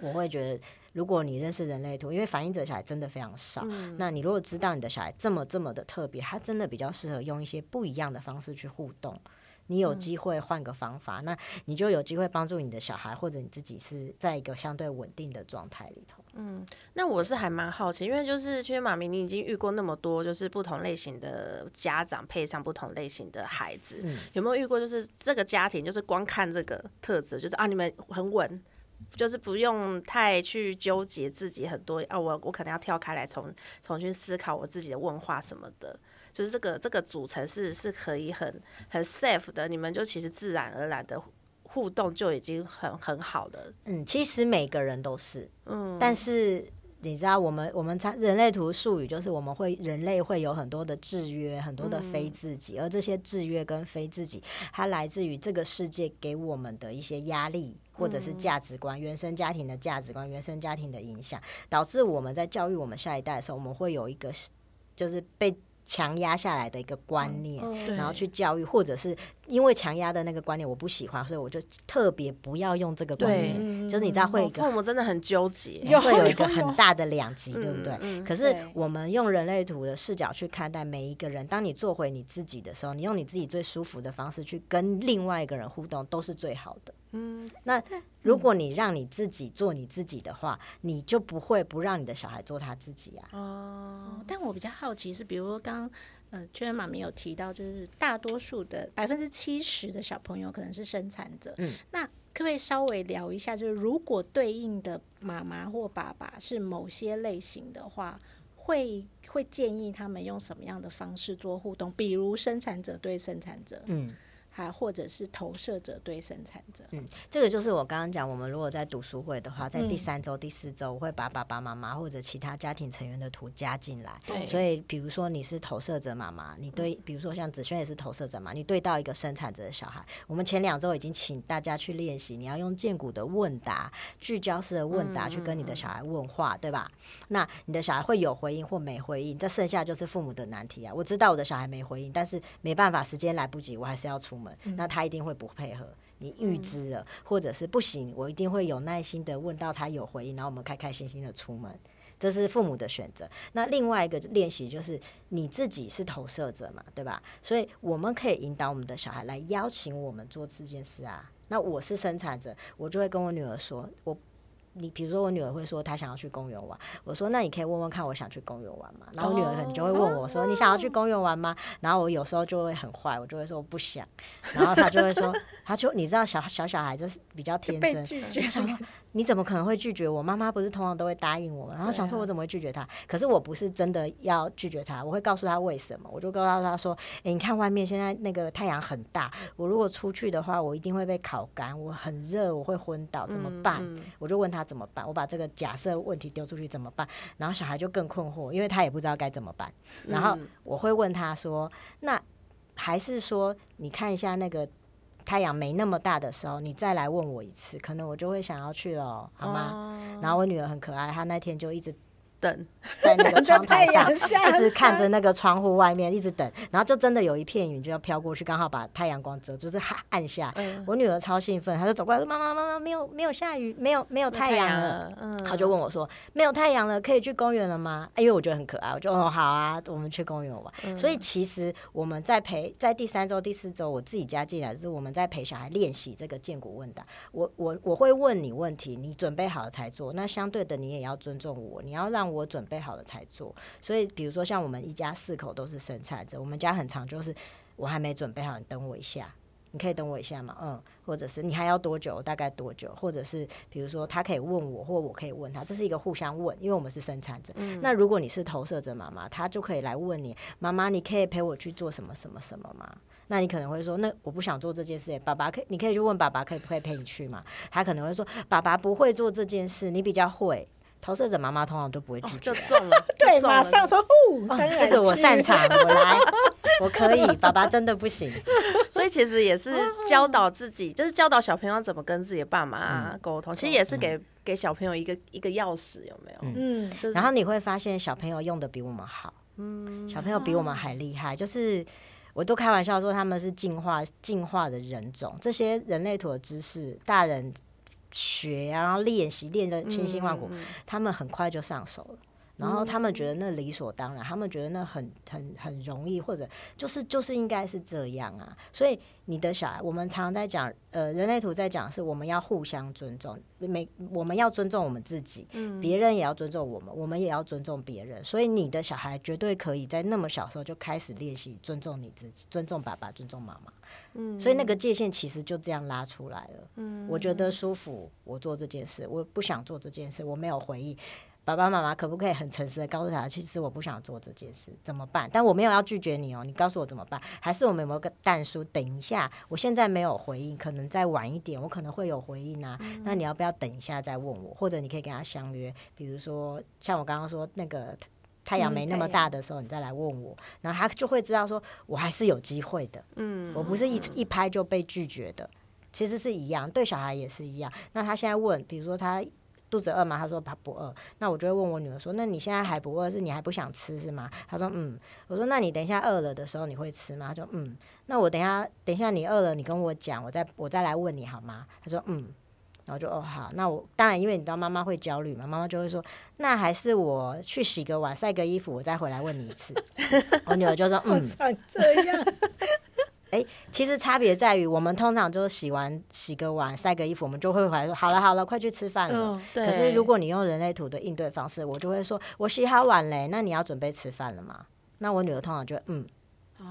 我会觉得。如果你认识人类图，因为反应者小孩真的非常少，那你如果知道你的小孩这么这么的特别，他真的比较适合用一些不一样的方式去互动。你有机会换个方法，那你就有机会帮助你的小孩或者你自己是在一个相对稳定的状态里头。嗯，那我是还蛮好奇，因为就是其实妈咪，你已经遇过那么多就是不同类型的家长配上不同类型的孩子，有没有遇过就是这个家庭就是光看这个特质，就是啊你们很稳。就是不用太去纠结自己很多啊，我我可能要跳开来重重新思考我自己的问话什么的，就是这个这个组成是是可以很很 safe 的，你们就其实自然而然的互动就已经很很好的。嗯，其实每个人都是，嗯，但是你知道，我们我们参人类图术语就是我们会人类会有很多的制约，很多的非自己，而这些制约跟非自己，它来自于这个世界给我们的一些压力。或者是价值观、原生家庭的价值观、原生家庭的影响，导致我们在教育我们下一代的时候，我们会有一个就是被。强压下来的一个观念，然后去教育，或者是因为强压的那个观念我不喜欢，所以我就特别不要用这个观念。就是你知道会一个父母真的很纠结，会有一个很大的两极，对不对？可是我们用人类图的视角去看待每一个人，当你做回你自己的时候，你用你自己最舒服的方式去跟另外一个人互动，都是最好的。嗯，那如果你让你自己做你自己的话，你就不会不让你的小孩做他自己啊。哦，但我比较好奇是，比如说刚呃，确认妈咪有提到，就是大多数的百分之七十的小朋友可能是生产者。嗯，那可不可以稍微聊一下，就是如果对应的妈妈或爸爸是某些类型的话，会会建议他们用什么样的方式做互动？比如生产者对生产者，嗯。还或者是投射者对生产者，嗯，这个就是我刚刚讲，我们如果在读书会的话，在第三周、第四周，我会把爸爸妈妈或者其他家庭成员的图加进来。对，所以比如说你是投射者妈妈，你对，比如说像子轩也是投射者嘛，你对到一个生产者的小孩，我们前两周已经请大家去练习，你要用建骨的问答、聚焦式的问答去跟你的小孩问话，对吧？那你的小孩会有回应或没回应，这剩下就是父母的难题啊。我知道我的小孩没回应，但是没办法，时间来不及，我还是要出。那他一定会不配合，你预知了，或者是不行，我一定会有耐心的问到他有回应，然后我们开开心心的出门，这是父母的选择。那另外一个练习就是你自己是投射者嘛，对吧？所以我们可以引导我们的小孩来邀请我们做这件事啊。那我是生产者，我就会跟我女儿说，我。你比如说，我女儿会说她想要去公园玩，我说那你可以问问看，我想去公园玩吗。然后我女儿可能就会问我说，你想要去公园玩吗？然后我有时候就会很坏，我就会说我不想。然后她就会说，她就你知道小小小孩就是比较天真，就想说你怎么可能会拒绝我？妈妈不是通常都会答应我？然后想说我怎么会拒绝他？可是我不是真的要拒绝他，我会告诉他为什么。我就告诉他说，哎，你看外面现在那个太阳很大，我如果出去的话，我一定会被烤干，我很热，我会昏倒，怎么办？我就问他。怎么办？我把这个假设问题丢出去怎么办？然后小孩就更困惑，因为他也不知道该怎么办。然后我会问他说：“那还是说你看一下那个太阳没那么大的时候，你再来问我一次，可能我就会想要去了，好吗？”然后我女儿很可爱，她那天就一直。等在那个窗台上，一直看着那个窗户外面，一直等，然后就真的有一片云就要飘过去，刚好把太阳光遮，就是暗下。我女儿超兴奋，她就走过来说：“妈妈，妈妈，没有没有下雨，没有没有太阳了。”她就问我说：“没有太阳了，可以去公园了吗？”因为我觉得很可爱，我就哦好啊，我们去公园玩。所以其实我们在陪在第三周、第四周，我自己加进来，就是我们在陪小孩练习这个建骨问答。我我我会问你问题，你准备好了才做。那相对的，你也要尊重我，你要让。我准备好了才做，所以比如说像我们一家四口都是生产者，我们家很长，就是我还没准备好，你等我一下，你可以等我一下吗？嗯，或者是你还要多久？大概多久？或者是比如说他可以问我，或我可以问他，这是一个互相问，因为我们是生产者。那如果你是投射者妈妈，他就可以来问你，妈妈，你可以陪我去做什么什么什么吗？那你可能会说，那我不想做这件事，爸爸可你可以去问爸爸，可以不可以陪你去嘛？他可能会说，爸爸不会做这件事，你比较会。投射者妈妈通常都不会拒绝，就中了。对，马上说不，这个我擅长，我来，我可以。爸爸真的不行，所以其实也是教导自己，就是教导小朋友怎么跟自己的爸妈沟通。其实也是给给小朋友一个一个钥匙，有没有？嗯，然后你会发现小朋友用的比我们好，嗯，小朋友比我们还厉害。就是我都开玩笑说他们是进化进化的人种，这些人类图的知识，大人。学，然后练习，练的千辛万苦，他们很快就上手了。然后他们觉得那理所当然，他们觉得那很很很容易，或者就是就是应该是这样啊。所以你的小孩，我们常常在讲，呃，人类图在讲是我们要互相尊重，每我们要尊重我们自己，别人也要尊重我们，我们也要尊重别人。所以你的小孩绝对可以在那么小时候就开始练习尊重你自己，尊重爸爸，尊重妈妈。嗯，所以那个界限其实就这样拉出来了。嗯，我觉得舒服，我做这件事；我不想做这件事，我没有回忆。爸爸妈妈可不可以很诚实的告诉他，其实我不想做这件事，怎么办？但我没有要拒绝你哦，你告诉我怎么办？还是我们有没有个蛋书？等一下，我现在没有回应，可能再晚一点，我可能会有回应啊。那你要不要等一下再问我？或者你可以跟他相约，比如说像我刚刚说那个。太阳没那么大的时候，你再来问我，然后他就会知道说，我还是有机会的。嗯，我不是一一拍就被拒绝的。其实是一样，对小孩也是一样。那他现在问，比如说他肚子饿吗？他说他不饿。那我就会问我女儿说：“那你现在还不饿，是你还不想吃是吗？”他说：“嗯。”我说：“那你等一下饿了的时候你会吃吗？”他说：“嗯。”那我等一下，等一下你饿了，你跟我讲，我再我再来问你好吗？他说：“嗯。”然后就哦好，那我当然因为你知道妈妈会焦虑嘛，妈妈就会说：“那还是我去洗个碗、晒个衣服，我再回来问你一次。”我女儿就说：“嗯。”这样。哎，其实差别在于，我们通常就是洗完洗个碗、晒个衣服，我们就会回来说：“好了好了，快去吃饭了。”可是如果你用人类图的应对方式，我就会说：“我洗好碗嘞，那你要准备吃饭了吗？”那我女儿通常就嗯。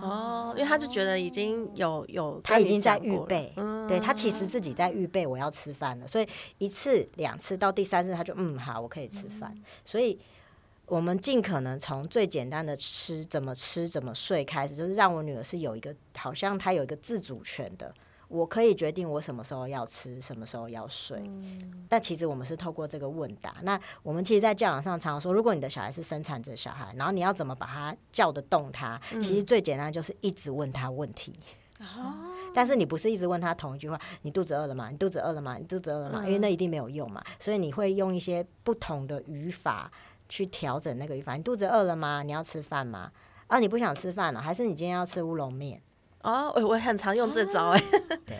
哦，因为他就觉得已经有有，他已经在预备，对他其实自己在预备我要吃饭了，所以一次两次到第三次他就嗯好，我可以吃饭，所以。我们尽可能从最简单的吃怎么吃怎么睡开始，就是让我女儿是有一个好像她有一个自主权的，我可以决定我什么时候要吃，什么时候要睡。但其实我们是透过这个问答。那我们其实，在教养上常常说，如果你的小孩是生产者小孩，然后你要怎么把他叫得动他，其实最简单就是一直问他问题。哦。但是你不是一直问他同一句话：你肚子饿了吗？你肚子饿了吗？你肚子饿了吗？因为那一定没有用嘛。所以你会用一些不同的语法。去调整那个语法。你肚子饿了吗？你要吃饭吗？啊，你不想吃饭了，还是你今天要吃乌龙面？哦，我我很常用这招哎。对。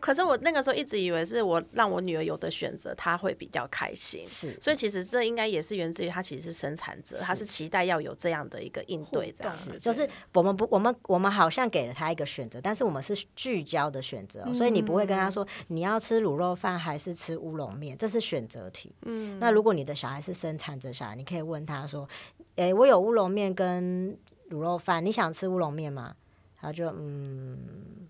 可是我那个时候一直以为是我让我女儿有的选择，她会比较开心。是，所以其实这应该也是源自于她其实是生产者，她是期待要有这样的一个应对，这样子。就是我们不，我们我们好像给了她一个选择，但是我们是聚焦的选择，所以你不会跟她说你要吃卤肉饭还是吃乌龙面，这是选择题。嗯。那如果你的小孩是生产者小孩，你可以问他说：“诶，我有乌龙面跟卤肉饭，你想吃乌龙面吗？”他就嗯。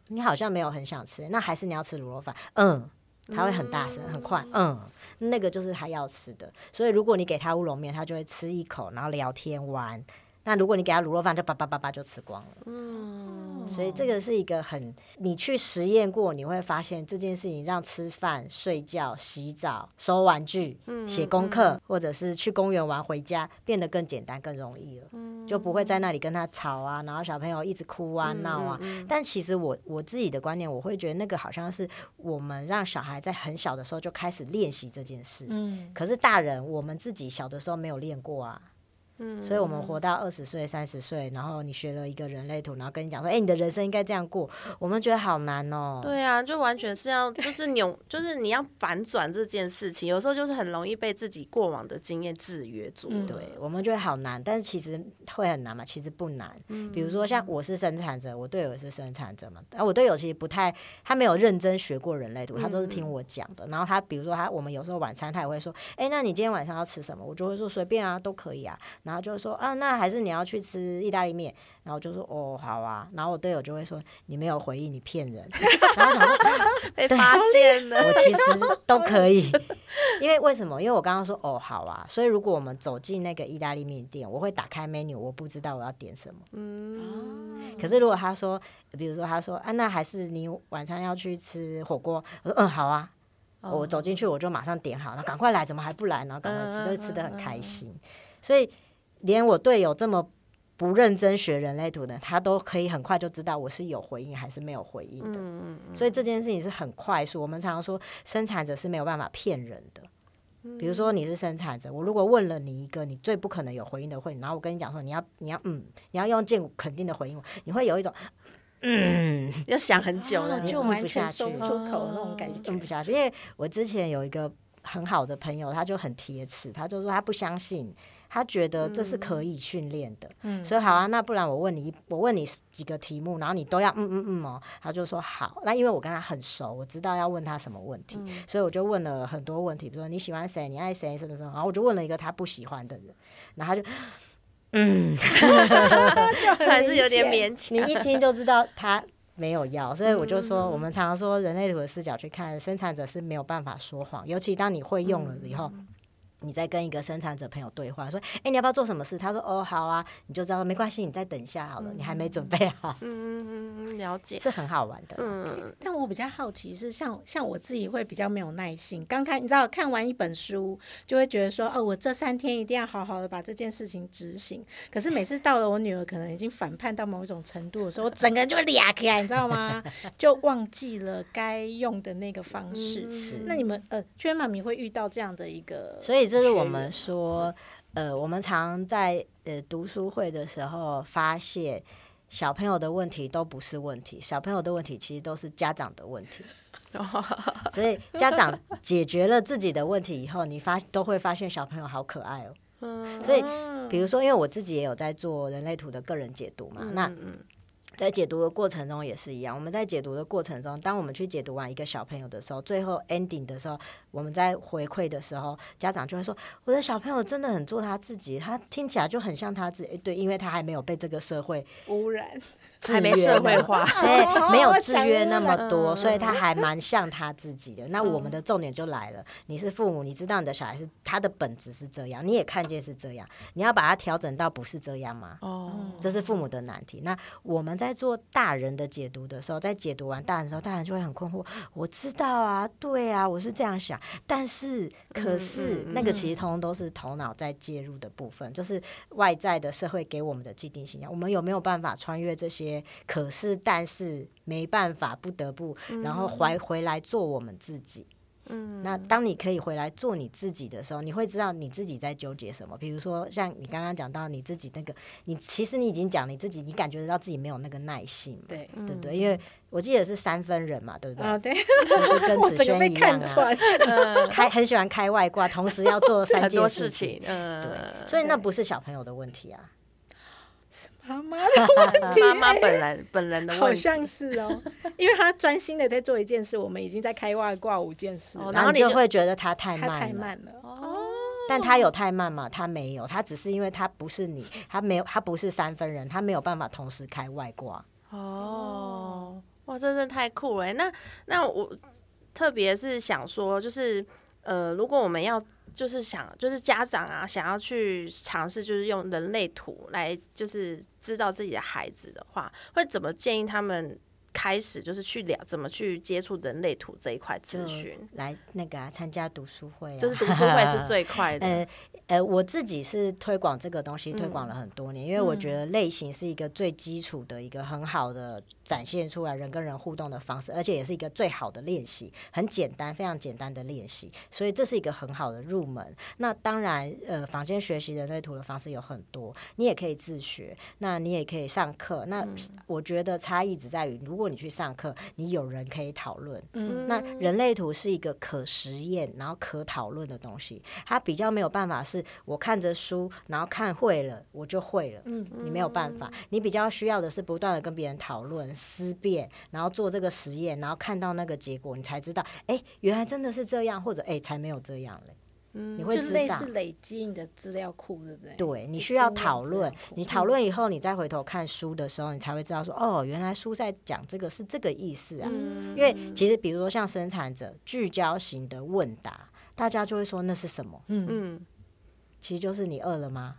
你好像没有很想吃，那还是你要吃卤肉饭？嗯，他会很大声、很快，嗯，那个就是他要吃的。所以如果你给他乌龙面，他就会吃一口，然后聊天玩。那如果你给他卤肉饭，就叭叭叭叭就吃光了。嗯，所以这个是一个很，你去实验过，你会发现这件事情让吃饭、睡觉、洗澡、收玩具、写功课，或者是去公园玩回家，变得更简单、更容易了。就不会在那里跟他吵啊，然后小朋友一直哭啊、闹啊。但其实我我自己的观念，我会觉得那个好像是我们让小孩在很小的时候就开始练习这件事。嗯，可是大人我们自己小的时候没有练过啊。嗯，所以我们活到二十岁、三十岁，然后你学了一个人类图，然后跟你讲说，哎，你的人生应该这样过，我们觉得好难哦。对啊，就完全是要 就是扭，就是你要反转这件事情，有时候就是很容易被自己过往的经验制约住。对，我们觉得好难，但是其实会很难嘛？其实不难。嗯，比如说像我是生产者，我队友是生产者嘛，啊，我队友其实不太，他没有认真学过人类图，他都是听我讲的。然后他比如说他，我们有时候晚餐他也会说，哎，那你今天晚上要吃什么？我就会说随便啊，都可以啊。然后就说啊，那还是你要去吃意大利面，然后就说哦好啊，然后我队友就会说你没有回应，你骗人，然后想说 被发现了，我其实都 可以，因为为什么？因为我刚刚说哦好啊，所以如果我们走进那个意大利面店，我会打开 menu，我不知道我要点什么，嗯，可是如果他说，比如说他说啊，那还是你晚上要去吃火锅，我说嗯好啊，我走进去我就马上点好，那赶快来，怎么还不来？然后赶快吃，就会吃的很开心。所以，连我队友这么不认真学人类图的，他都可以很快就知道我是有回应还是没有回应的。嗯嗯所以这件事情是很快速。我们常常说，生产者是没有办法骗人的。比如说你是生产者，我如果问了你一个你最不可能有回应的会，然后我跟你讲说你要你要嗯，你要用见肯定的回应我，你会有一种嗯，要想很久了，就完全说不出口那种感觉，嗯不下去。因为我之前有一个很好的朋友，他就很铁齿，他就说他不相信。他觉得这是可以训练的，所以好啊，那不然我问你，我问你几个题目，然后你都要嗯嗯嗯哦，他就说好。那因为我跟他很熟，我知道要问他什么问题，所以我就问了很多问题，比如说你喜欢谁，你爱谁，什么什么，然后我就问了一个他不喜欢的人，然后他就嗯，就还是有点勉强。你一听 就知道他没有要，所以我就说，我们常常说人类图的视角去看，生产者是没有办法说谎，尤其当你会用了以后。你在跟一个生产者朋友对话，说：“哎，你要不要做什么事？”他说：“哦，好啊。”你就知道没关系，你再等一下好了，你还没准备好。嗯嗯嗯，了解，是很好玩的。嗯，但我比较好奇是，像像我自己会比较没有耐心。刚开，你知道，看完一本书就会觉得说：“哦，我这三天一定要好好的把这件事情执行。”可是每次到了我女儿可能已经反叛到某一种程度的时候，我整个人就会俩起来，你知道吗？就忘记了该用的那个方式。是，那你们呃，娟妈咪会遇到这样的一个，所以这是我们说，呃，我们常在呃读书会的时候发现，小朋友的问题都不是问题，小朋友的问题其实都是家长的问题。所以家长解决了自己的问题以后，你发都会发现小朋友好可爱哦。所以比如说，因为我自己也有在做人类图的个人解读嘛，那。在解读的过程中也是一样，我们在解读的过程中，当我们去解读完一个小朋友的时候，最后 ending 的时候，我们在回馈的时候，家长就会说：“我的小朋友真的很做他自己，他听起来就很像他自己。”对，因为他还没有被这个社会污染。还没社会化，对，没有制约那么多，所以他还蛮像他自己的。那我们的重点就来了，你是父母，你知道你的小孩是他的本质是这样，你也看见是这样，你要把它调整到不是这样吗？哦，这是父母的难题。那我们在做大人的解读的时候，在解读完大人的时候，大人就会很困惑。我知道啊，对啊，我是这样想，但是可是那个其实通通都是头脑在介入的部分，就是外在的社会给我们的既定形象。我们有没有办法穿越这些？可是，但是没办法，不得不，然后回回来做我们自己。嗯，那当你可以回来做你自己的时候，你会知道你自己在纠结什么。比如说，像你刚刚讲到你自己那个，你其实你已经讲你自己，你感觉得到自己没有那个耐性，对对不对？因为我记得是三分人嘛，对不对？啊，对，就是跟 子轩一样啊，开很喜欢开外挂，同时要做 三件事情，嗯，对，所以那不是小朋友的问题啊。妈妈的问题，妈妈本人本人的问题，好像是哦，因为他专心的在做一件事，我们已经在开外挂五件事，然后你就会觉得他太慢，太慢了哦。但他有太慢吗？他没有，他只是因为他不是你，他没有，他不是三分人，他没有办法同时开外挂。哦，哇，真的太酷了！那那我特别是想说，就是呃，如果我们要。就是想，就是家长啊，想要去尝试，就是用人类图来，就是知道自己的孩子的话，会怎么建议他们开始，就是去聊怎么去接触人类图这一块咨询，来那个参加读书会，就是读书会是最快的。呃，我自己是推广这个东西，推广了很多年，因为我觉得类型是一个最基础的一个很好的展现出来人跟人互动的方式，而且也是一个最好的练习，很简单，非常简单的练习，所以这是一个很好的入门。那当然，呃，房间学习人类图的方式有很多，你也可以自学，那你也可以上课。那我觉得差异只在于，如果你去上课，你有人可以讨论。嗯，那人类图是一个可实验，然后可讨论的东西，它比较没有办法是。我看着书，然后看会了，我就会了。嗯，你没有办法，你比较需要的是不断的跟别人讨论、思辨，然后做这个实验，然后看到那个结果，你才知道，哎，原来真的是这样，或者哎，才没有这样嘞。嗯，你会知道，累积你的资料库，对不对？对，你需要讨论，你讨论以后，你再回头看书的时候，你才会知道说，哦，原来书在讲这个是这个意思啊。因为其实，比如说像生产者聚焦型的问答，大家就会说那是什么？嗯嗯。其实就是你饿了吗？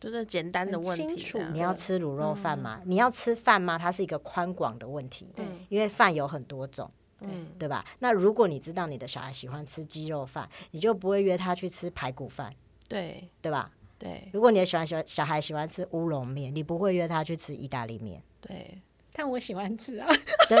就是简单的问题。你要吃卤肉饭吗？你要吃饭吗？它是一个宽广的问题。对，因为饭有很多种，对对吧？那如果你知道你的小孩喜欢吃鸡肉饭，你就不会约他去吃排骨饭。对，对吧？对。如果你喜欢喜欢小孩喜欢吃乌龙面，你不会约他去吃意大利面。对，但我喜欢吃啊。对，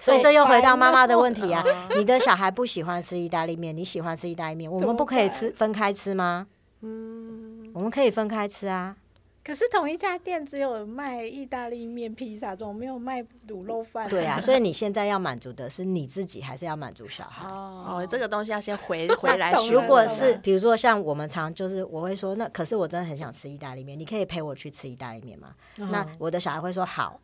所以这又回到妈妈的问题啊。你的小孩不喜欢吃意大利面，你喜欢吃意大利面，我们不可以吃分开吃吗？嗯，我们可以分开吃啊。可是同一家店只有卖意大利面、披萨，种没有卖卤肉饭。对啊，所以你现在要满足的是你自己，还是要满足小孩？哦，这个东西要先回 回来。如果是比如说像我们常就是我会说，那可是我真的很想吃意大利面，你可以陪我去吃意大利面吗？那我的小孩会说好，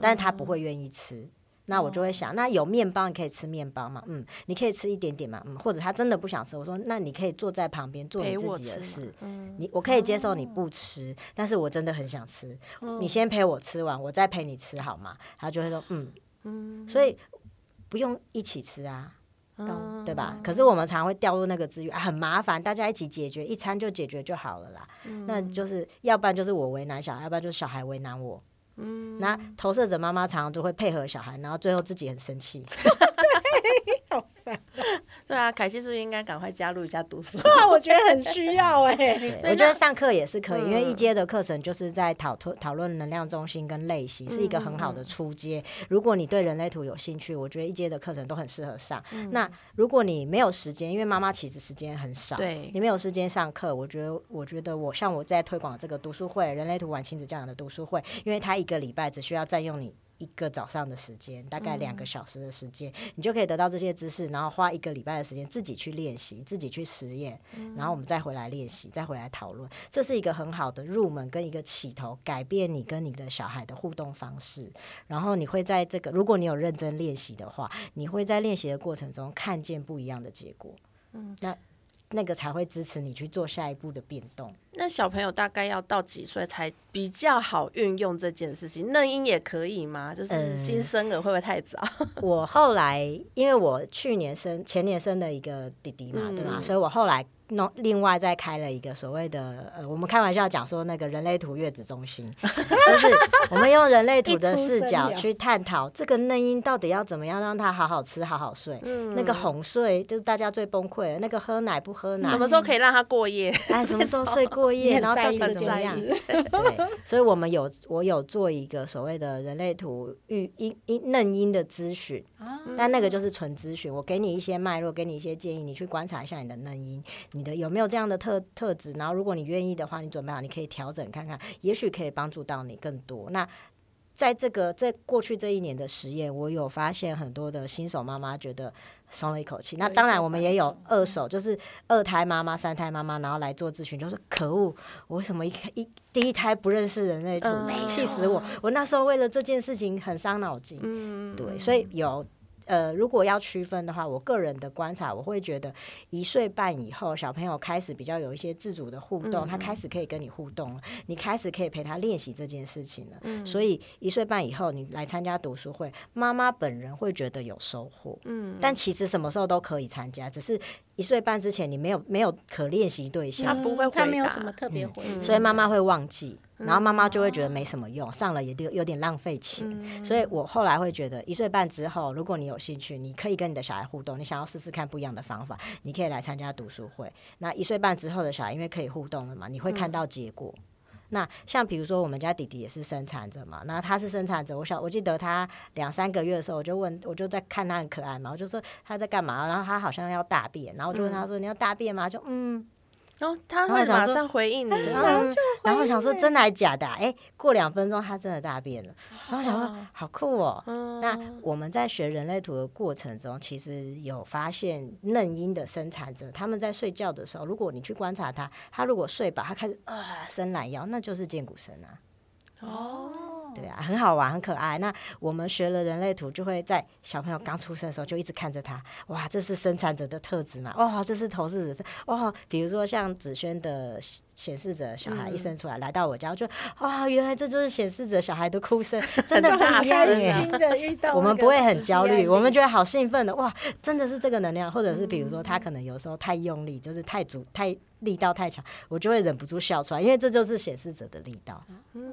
但是他不会愿意吃。那我就会想，那有面包你可以吃面包嘛？嗯，你可以吃一点点嘛？嗯，或者他真的不想吃，我说那你可以坐在旁边做你自己的事。嗯，你我可以接受你不吃，但是我真的很想吃。你先陪我吃完，我再陪你吃好吗？他就会说嗯嗯，所以不用一起吃啊。懂对吧？可是我们常会掉入那个资源、啊，很麻烦，大家一起解决，一餐就解决就好了啦。那就是要不然就是我为难小孩，要不然就是小孩为难我。那投射者妈妈常常都会配合小孩，然后最后自己很生气。对啊，凯西是不是应该赶快加入一下读书？哇，我觉得很需要 哎、对我觉得上课也是可以，因为一阶的课程就是在讨论讨论能量中心跟类型，是一个很好的初阶。如果你对人类图有兴趣，我觉得一阶的课程都很适合上。那如果你没有时间，因为妈妈其实时间很少，对你没有时间上课，我觉得我觉得我像我在推广这个读书会人类图晚亲子教养的读书会，因为它一个礼拜只需要占用你。一个早上的时间，大概两个小时的时间，你就可以得到这些知识，然后花一个礼拜的时间自己去练习，自己去实验，然后我们再回来练习，再回来讨论。这是一个很好的入门跟一个起头，改变你跟你的小孩的互动方式。然后你会在这个，如果你有认真练习的话，你会在练习的过程中看见不一样的结果。嗯，那那个才会支持你去做下一步的变动。那小朋友大概要到几岁才比较好运用这件事情？嫩婴也可以吗？就是新生儿会不会太早？我后来因为我去年生前年生的一个弟弟嘛，对吧？所以我后来弄另外再开了一个所谓的呃，我们开玩笑讲说那个人类图月子中心，就是我们用人类图的视角去探讨这个嫩婴到底要怎么样让他好好吃、好好睡。那个哄睡就是大家最崩溃的，那个喝奶不喝奶，什么时候可以让他过夜？哎，什么时候睡 过夜，然后到底很怎么样？对，所以我们有我有做一个所谓的人类图育婴婴嫩婴的咨询，但那个就是纯咨询，我给你一些脉络，给你一些建议，你去观察一下你的嫩婴，你的有没有这样的特特质，然后如果你愿意的话，你准备好，你可以调整看看，也许可以帮助到你更多。那在这个在过去这一年的实验，我有发现很多的新手妈妈觉得松了一口气。那当然，我们也有二手，就是二胎妈妈、三胎妈妈，然后来做咨询，就是可恶，我为什么一开一第一胎不认识人类图，气死我！我那时候为了这件事情很伤脑筋。嗯，对，所以有呃，如果要区分的话，我个人的观察，我会觉得一岁半以后，小朋友开始比较有一些自主的互动，他开始可以跟你互动了，你开始可以陪他练习这件事情了。所以一岁半以后，你来参加读书会，妈妈本人会觉得有收获。嗯，但其实什么时候都可以参加，只是一岁半之前你没有没有可练习对象，他不会嗯他没有什么特别回应，所以妈妈会忘记，然后妈妈就会觉得没什么用，上了也有有点浪费钱。所以我后来会觉得，一岁半之后，如果你有兴趣，你可以跟你的小孩互动，你想要试试看不一样的方法，你可以来参加读书会。那一岁半之后的小孩，因为可以互动了嘛，你会看到结果。那像比如说我们家弟弟也是生产者嘛，那他是生产者，我想我记得他两三个月的时候，我就问，我就在看他很可爱嘛，我就说他在干嘛，然后他好像要大便，然后我就问他说、你要大便吗？就嗯，然后他会马上回应你，然后然后我想说真的还假的、啊？哎、过两分钟他真的大便了，然后想说好酷哦。那我们在学人类图的过程中，其实有发现嫩婴的生产者，他们在睡觉的时候，如果你去观察他，他如果睡饱，他开始呃伸懒腰，那就是剑骨神啊。哦，对啊，很好玩，很可爱。那我们学了人类图，就会在小朋友刚出生的时候就一直看着他，哇，这是生产者的特质嘛？哇，这是投射者，哇，比如说像子轩的显示者小孩一生出来、来到我家，我就哇，原来这就是显示者小孩的哭声，真的很开心的遇到，我们不会很焦虑，我们觉得好兴奋的，哇，真的是这个能量，或者是比如说他可能有时候太用力，就是太足太力道太强，我就会忍不住笑出来，因为这就是显示者的力道。嗯，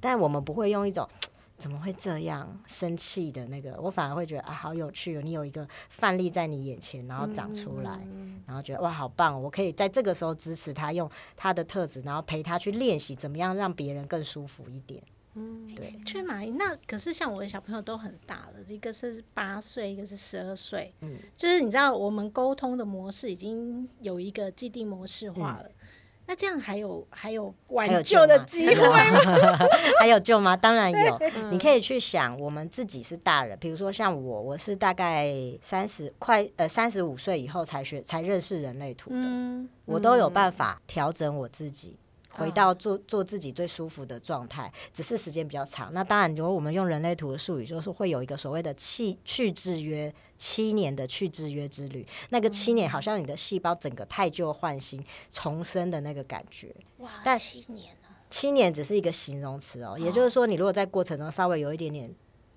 但我们不会用一种怎么会这样生气的那个，我反而会觉得啊，好有趣哦！你有一个范例在你眼前，然后长出来，然后觉得哇，好棒哦！我可以在这个时候支持他，用他的特质，然后陪他去练习怎么样让别人更舒服一点。嗯对，去买那可是像我的小朋友都很大了，一个是八岁，一个是十二岁，嗯就是你知道我们沟通的模式已经有一个既定模式化了。那这样还有还有挽救的机会吗？还有救吗？当然有。你可以去想，我们自己是大人，比如说像我，我是大概三十快呃三十五岁以后才学才认识人类图的，嗯，我都有办法调整我自己。回到做做自己最舒服的状态，只是时间比较长。那当然，如果我们用人类图的术语，就是会有一个所谓的去去制约七年的去制约之旅。那个七年，好像你的细胞整个太旧换新、重生的那个感觉。哇，但七年了，七年只是一个形容词哦，也就是说，你如果在过程中稍微有一点点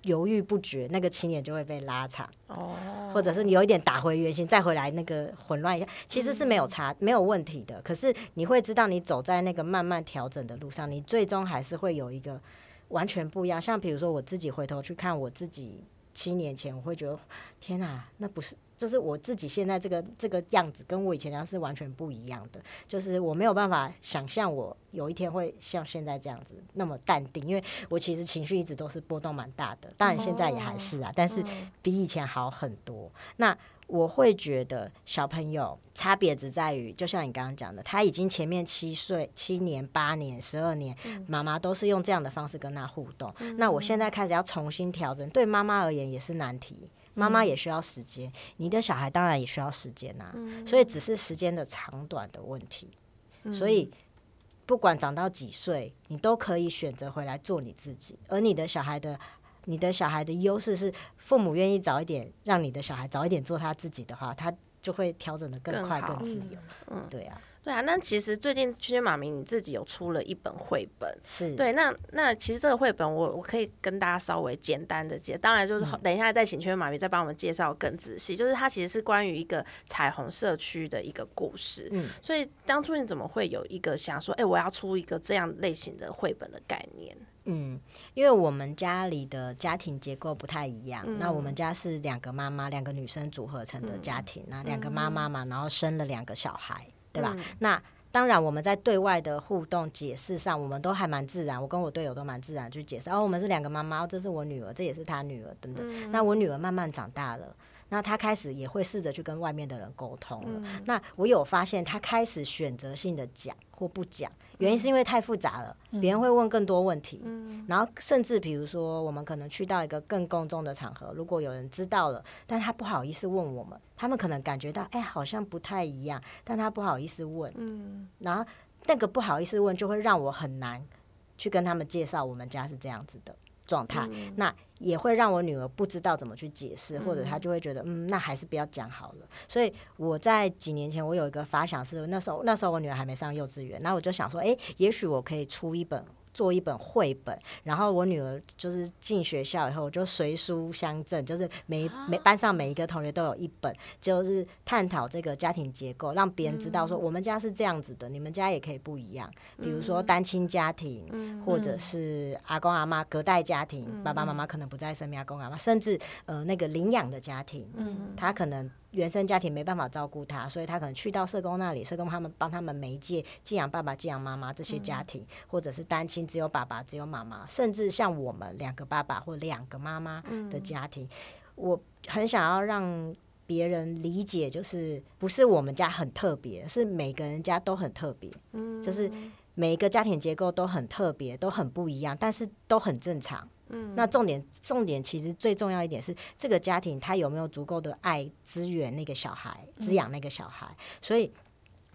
犹豫不决，那个七年就会被拉长。哦，或者是你有一点打回原形，再回来那个混乱一下，其实是没有差没有问题的。可是你会知道，你走在那个慢慢调整的路上，你最终还是会有一个完全不一样。像比如说我自己回头去看我自己七年前，我会觉得天哪，那不是。就是我自己现在这个这个样子，跟我以前样是完全不一样的。就是我没有办法想象我有一天会像现在这样子那么淡定，因为我其实情绪一直都是波动蛮大的。当然现在也还是啊，但是比以前好很多。那我会觉得小朋友差别只在于，就像你刚刚讲的，他已经前面七岁、七年、八年、十二年，妈妈都是用这样的方式跟他互动。那我现在开始要重新调整，对妈妈而言也是难题。妈妈也需要时间，你的小孩当然也需要时间呐，所以只是时间的长短的问题。所以不管长到几岁，你都可以选择回来做你自己。而你的小孩的，你的小孩的优势是，父母愿意早一点让你的小孩早一点做他自己的话，他就会调整的更快、更自由。嗯，对啊。对啊，那其实最近圈圈妈咪你自己有出了一本绘本，是对。那那其实这个绘本我我可以跟大家稍微简单的介，当然就是等一下再请圈圈妈咪再帮我们介绍更仔细。就是它其实是关于一个彩虹社区的一个故事。嗯，所以当初你怎么会有一个想说，哎，我要出一个这样类型的绘本的概念？嗯，因为我们家里的家庭结构不太一样，那我们家是两个妈妈，两个女生组合成的家庭，那两个妈妈嘛，然后生了两个小孩。对吧？那当然，我们在对外的互动解释上，我们都还蛮自然。我跟我队友都蛮自然去解释。哦，我们是两个妈妈，这是我女儿，这也是她女儿，等等。那我女儿慢慢长大了。那他开始也会试着去跟外面的人沟通了。那我有发现，他开始选择性的讲或不讲，原因是因为太复杂了，别人会问更多问题。然后甚至比如说，我们可能去到一个更公众的场合，如果有人知道了，但他不好意思问我们，他们可能感觉到哎，好像不太一样，但他不好意思问。然后那个不好意思问，就会让我很难去跟他们介绍我们家是这样子的。状态，那也会让我女儿不知道怎么去解释，或者她就会觉得，嗯，那还是不要讲好了。所以我在几年前，我有一个发想是，那时候那时候我女儿还没上幼稚园，那我就想说，哎，也许我可以出一本。做一本绘本，然后我女儿就是进学校以后就随书相赠，就是每每班上每一个同学都有一本，就是探讨这个家庭结构，让别人知道说我们家是这样子的，你们家也可以不一样。比如说单亲家庭，或者是阿公阿妈隔代家庭，爸爸妈妈可能不在身边，阿公阿妈，甚至呃那个领养的家庭，他可能。原生家庭没办法照顾他，所以他可能去到社工那里，社工他们帮他们媒介寄养爸爸、寄养妈妈这些家庭，或者是单亲只有爸爸、只有妈妈，甚至像我们两个爸爸或两个妈妈的家庭，我很想要让别人理解，就是不是我们家很特别，是每个人家都很特别，就是每一个家庭结构都很特别，都很不一样，但是都很正常。那重点重点其实最重要一点是这个家庭他有没有足够的爱支援那个小孩滋养那个小孩，所以。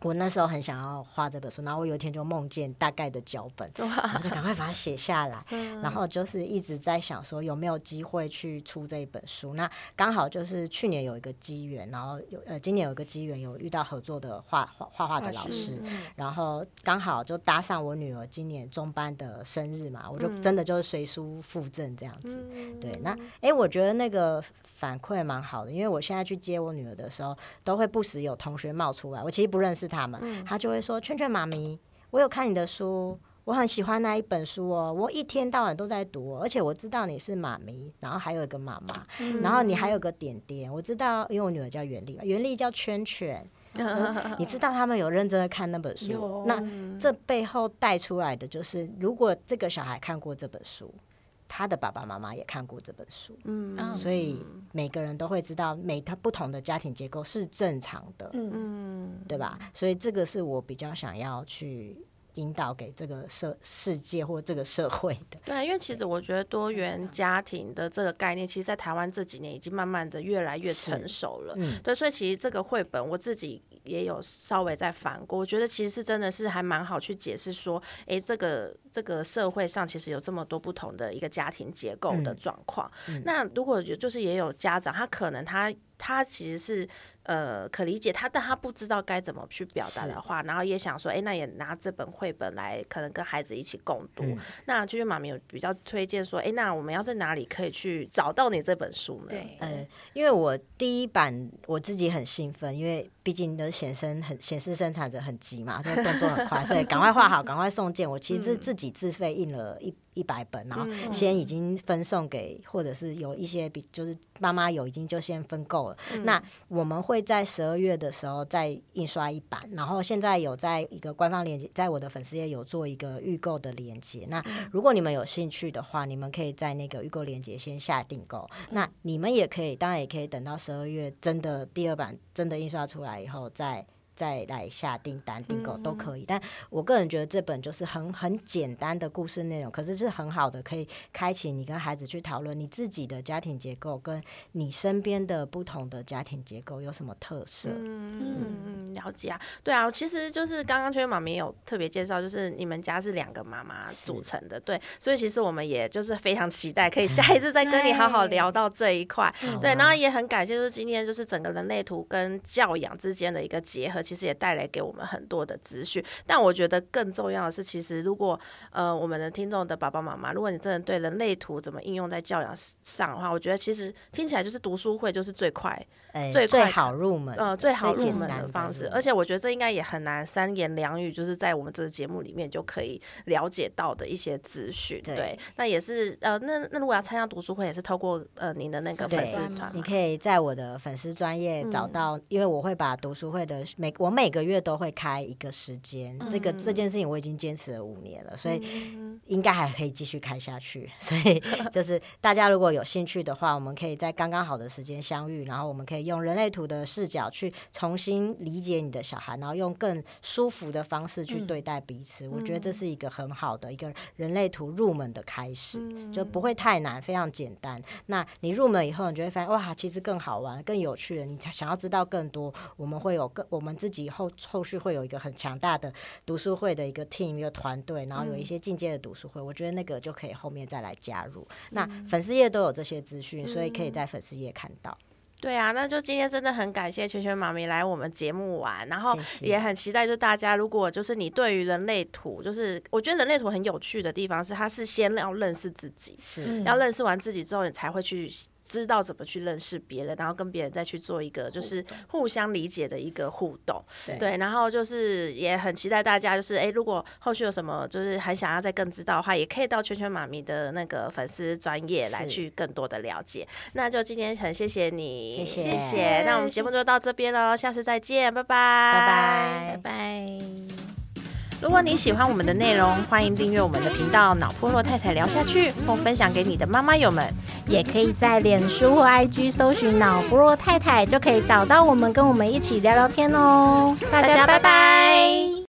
我那时候很想要画这本书，然后我有一天就梦见大概的脚本，我就赶快把它写下来，然后就是一直在想说有没有机会去出这一本书。那刚好就是去年有一个机缘，然后有呃今年有一个机缘有遇到合作的画画画画的老师，然后刚好就搭上我女儿今年中班的生日嘛，我就真的就是随书附赠这样子。对，那哎，我觉得那个反馈蛮好的，因为我现在去接我女儿的时候，都会不时有同学冒出来，我其实不认识。他们，他就会说：“圈圈妈咪，我有看你的书，我很喜欢那一本书哦，我一天到晚都在读，而且我知道你是妈咪，然后还有一个妈妈，然后你还有个点点，我知道，因为我女儿叫袁丽，袁丽叫圈圈，你知道他们有认真的看那本书，那这背后带出来的就是，如果这个小孩看过这本书。”他的爸爸妈妈也看过这本书，嗯，所以每个人都会知道，每他不同的家庭结构是正常的，嗯，对吧？所以这个是我比较想要去。引导给这个社世界或这个社会的，对，因为其实我觉得多元家庭的这个概念，其实，在台湾这几年已经慢慢的越来越成熟了。嗯，对，所以其实这个绘本我自己也有稍微在反过，我觉得其实是真的是还蛮好去解释说，哎，这个这个社会上其实有这么多不同的一个家庭结构的状况。那如果有就是也有家长，他可能他他其实是呃，可理解他，但他不知道该怎么去表达的话，然后也想说，哎，那也拿这本绘本来，可能跟孩子一起共读。那就是妈咪有比较推荐说，哎，那我们要在哪里可以去找到你这本书呢？对，呃，因为我第一版我自己很兴奋，因为毕竟的显生很显示生产者很急嘛，所以动作很快，所以赶快画好，赶快送件。我其实是自己自费印了一。一百本，然后先已经分送给，或者是有一些比就是妈妈有已经就先分够了。那我们会在十二月的时候再印刷一版，然后现在有在一个官方链接，在我的粉丝页有做一个预购的链接。那如果你们有兴趣的话，你们可以在那个预购链接先下订购。那你们也可以，当然也可以等到十二月真的第二版真的印刷出来以后再。再来下订单订购都可以，但我个人觉得这本就是很很简单的故事内容，可是是很好的，可以开启你跟孩子去讨论你自己的家庭结构，跟你身边的不同的家庭结构有什么特色。嗯嗯嗯，了解啊，对啊，其实就是刚刚圈妈咪有特别介绍，就是你们家是两个妈妈组成的，对，所以其实我们也就是非常期待可以下一次再跟你好好聊到这一块，对，然后也很感谢，就是今天就是整个人类图跟教养之间的一个结合。其实也带来给我们很多的资讯，但我觉得更重要的是，其实如果呃我们的听众的爸爸妈妈，如果你真的对人类图怎么应用在教养上的话，我觉得其实听起来就是读书会就是最快、最最好入门，呃最好入门的方式。而且我觉得这应该也很难三言两语，就是在我们这个节目里面就可以了解到的一些资讯。对，那也是呃那那如果要参加读书会，也是透过呃您的那个粉丝团，你可以在我的粉丝专业找到，因为我会把读书会的每我每个。个月都会开一个时间，这个这件事情我已经坚持了五年了，所以应该还可以继续开下去。所以就是大家如果有兴趣的话，我们可以在刚刚好的时间相遇，然后我们可以用人类图的视角去重新理解你的小孩，然后用更舒服的方式去对待彼此。我觉得这是一个很好的一个人类图入门的开始，就不会太难，非常简单。那你入门以后，你就会发现哇，其实更好玩、更有趣了。你想要知道更多，我们会有更我们自己后。后续会有一个很强大的读书会的一个 team 一个团队，然后有一些进阶的读书会，我觉得那个就可以后面再来加入。那粉丝页都有这些资讯，所以可以在粉丝页看到。对啊，那就今天真的很感谢圈圈妈咪来我们节目玩，然后也很期待，就大家如果就是你对于人类图，就是我觉得人类图很有趣的地方是，它是先要认识自己，是要认识完自己之后，你才会去。知道怎么去认识别人，然后跟别人再去做一个就是互相理解的一个互动，对，然后就是也很期待大家就是哎，如果后续有什么就是很想要再更知道的话，也可以到圈圈妈咪的那个粉丝专业来去更多的了解。那就今天很谢谢你，谢谢。那我们节目就到这边喽，下次再见，拜拜，拜拜，拜拜。如果你喜欢我们的内容，欢迎订阅我们的频道“脑破落太太聊下去”，或分享给你的妈妈友们。也可以在脸书或 IG 搜寻“脑破落太太”，就可以找到我们，跟我们一起聊聊天哦。大家拜拜。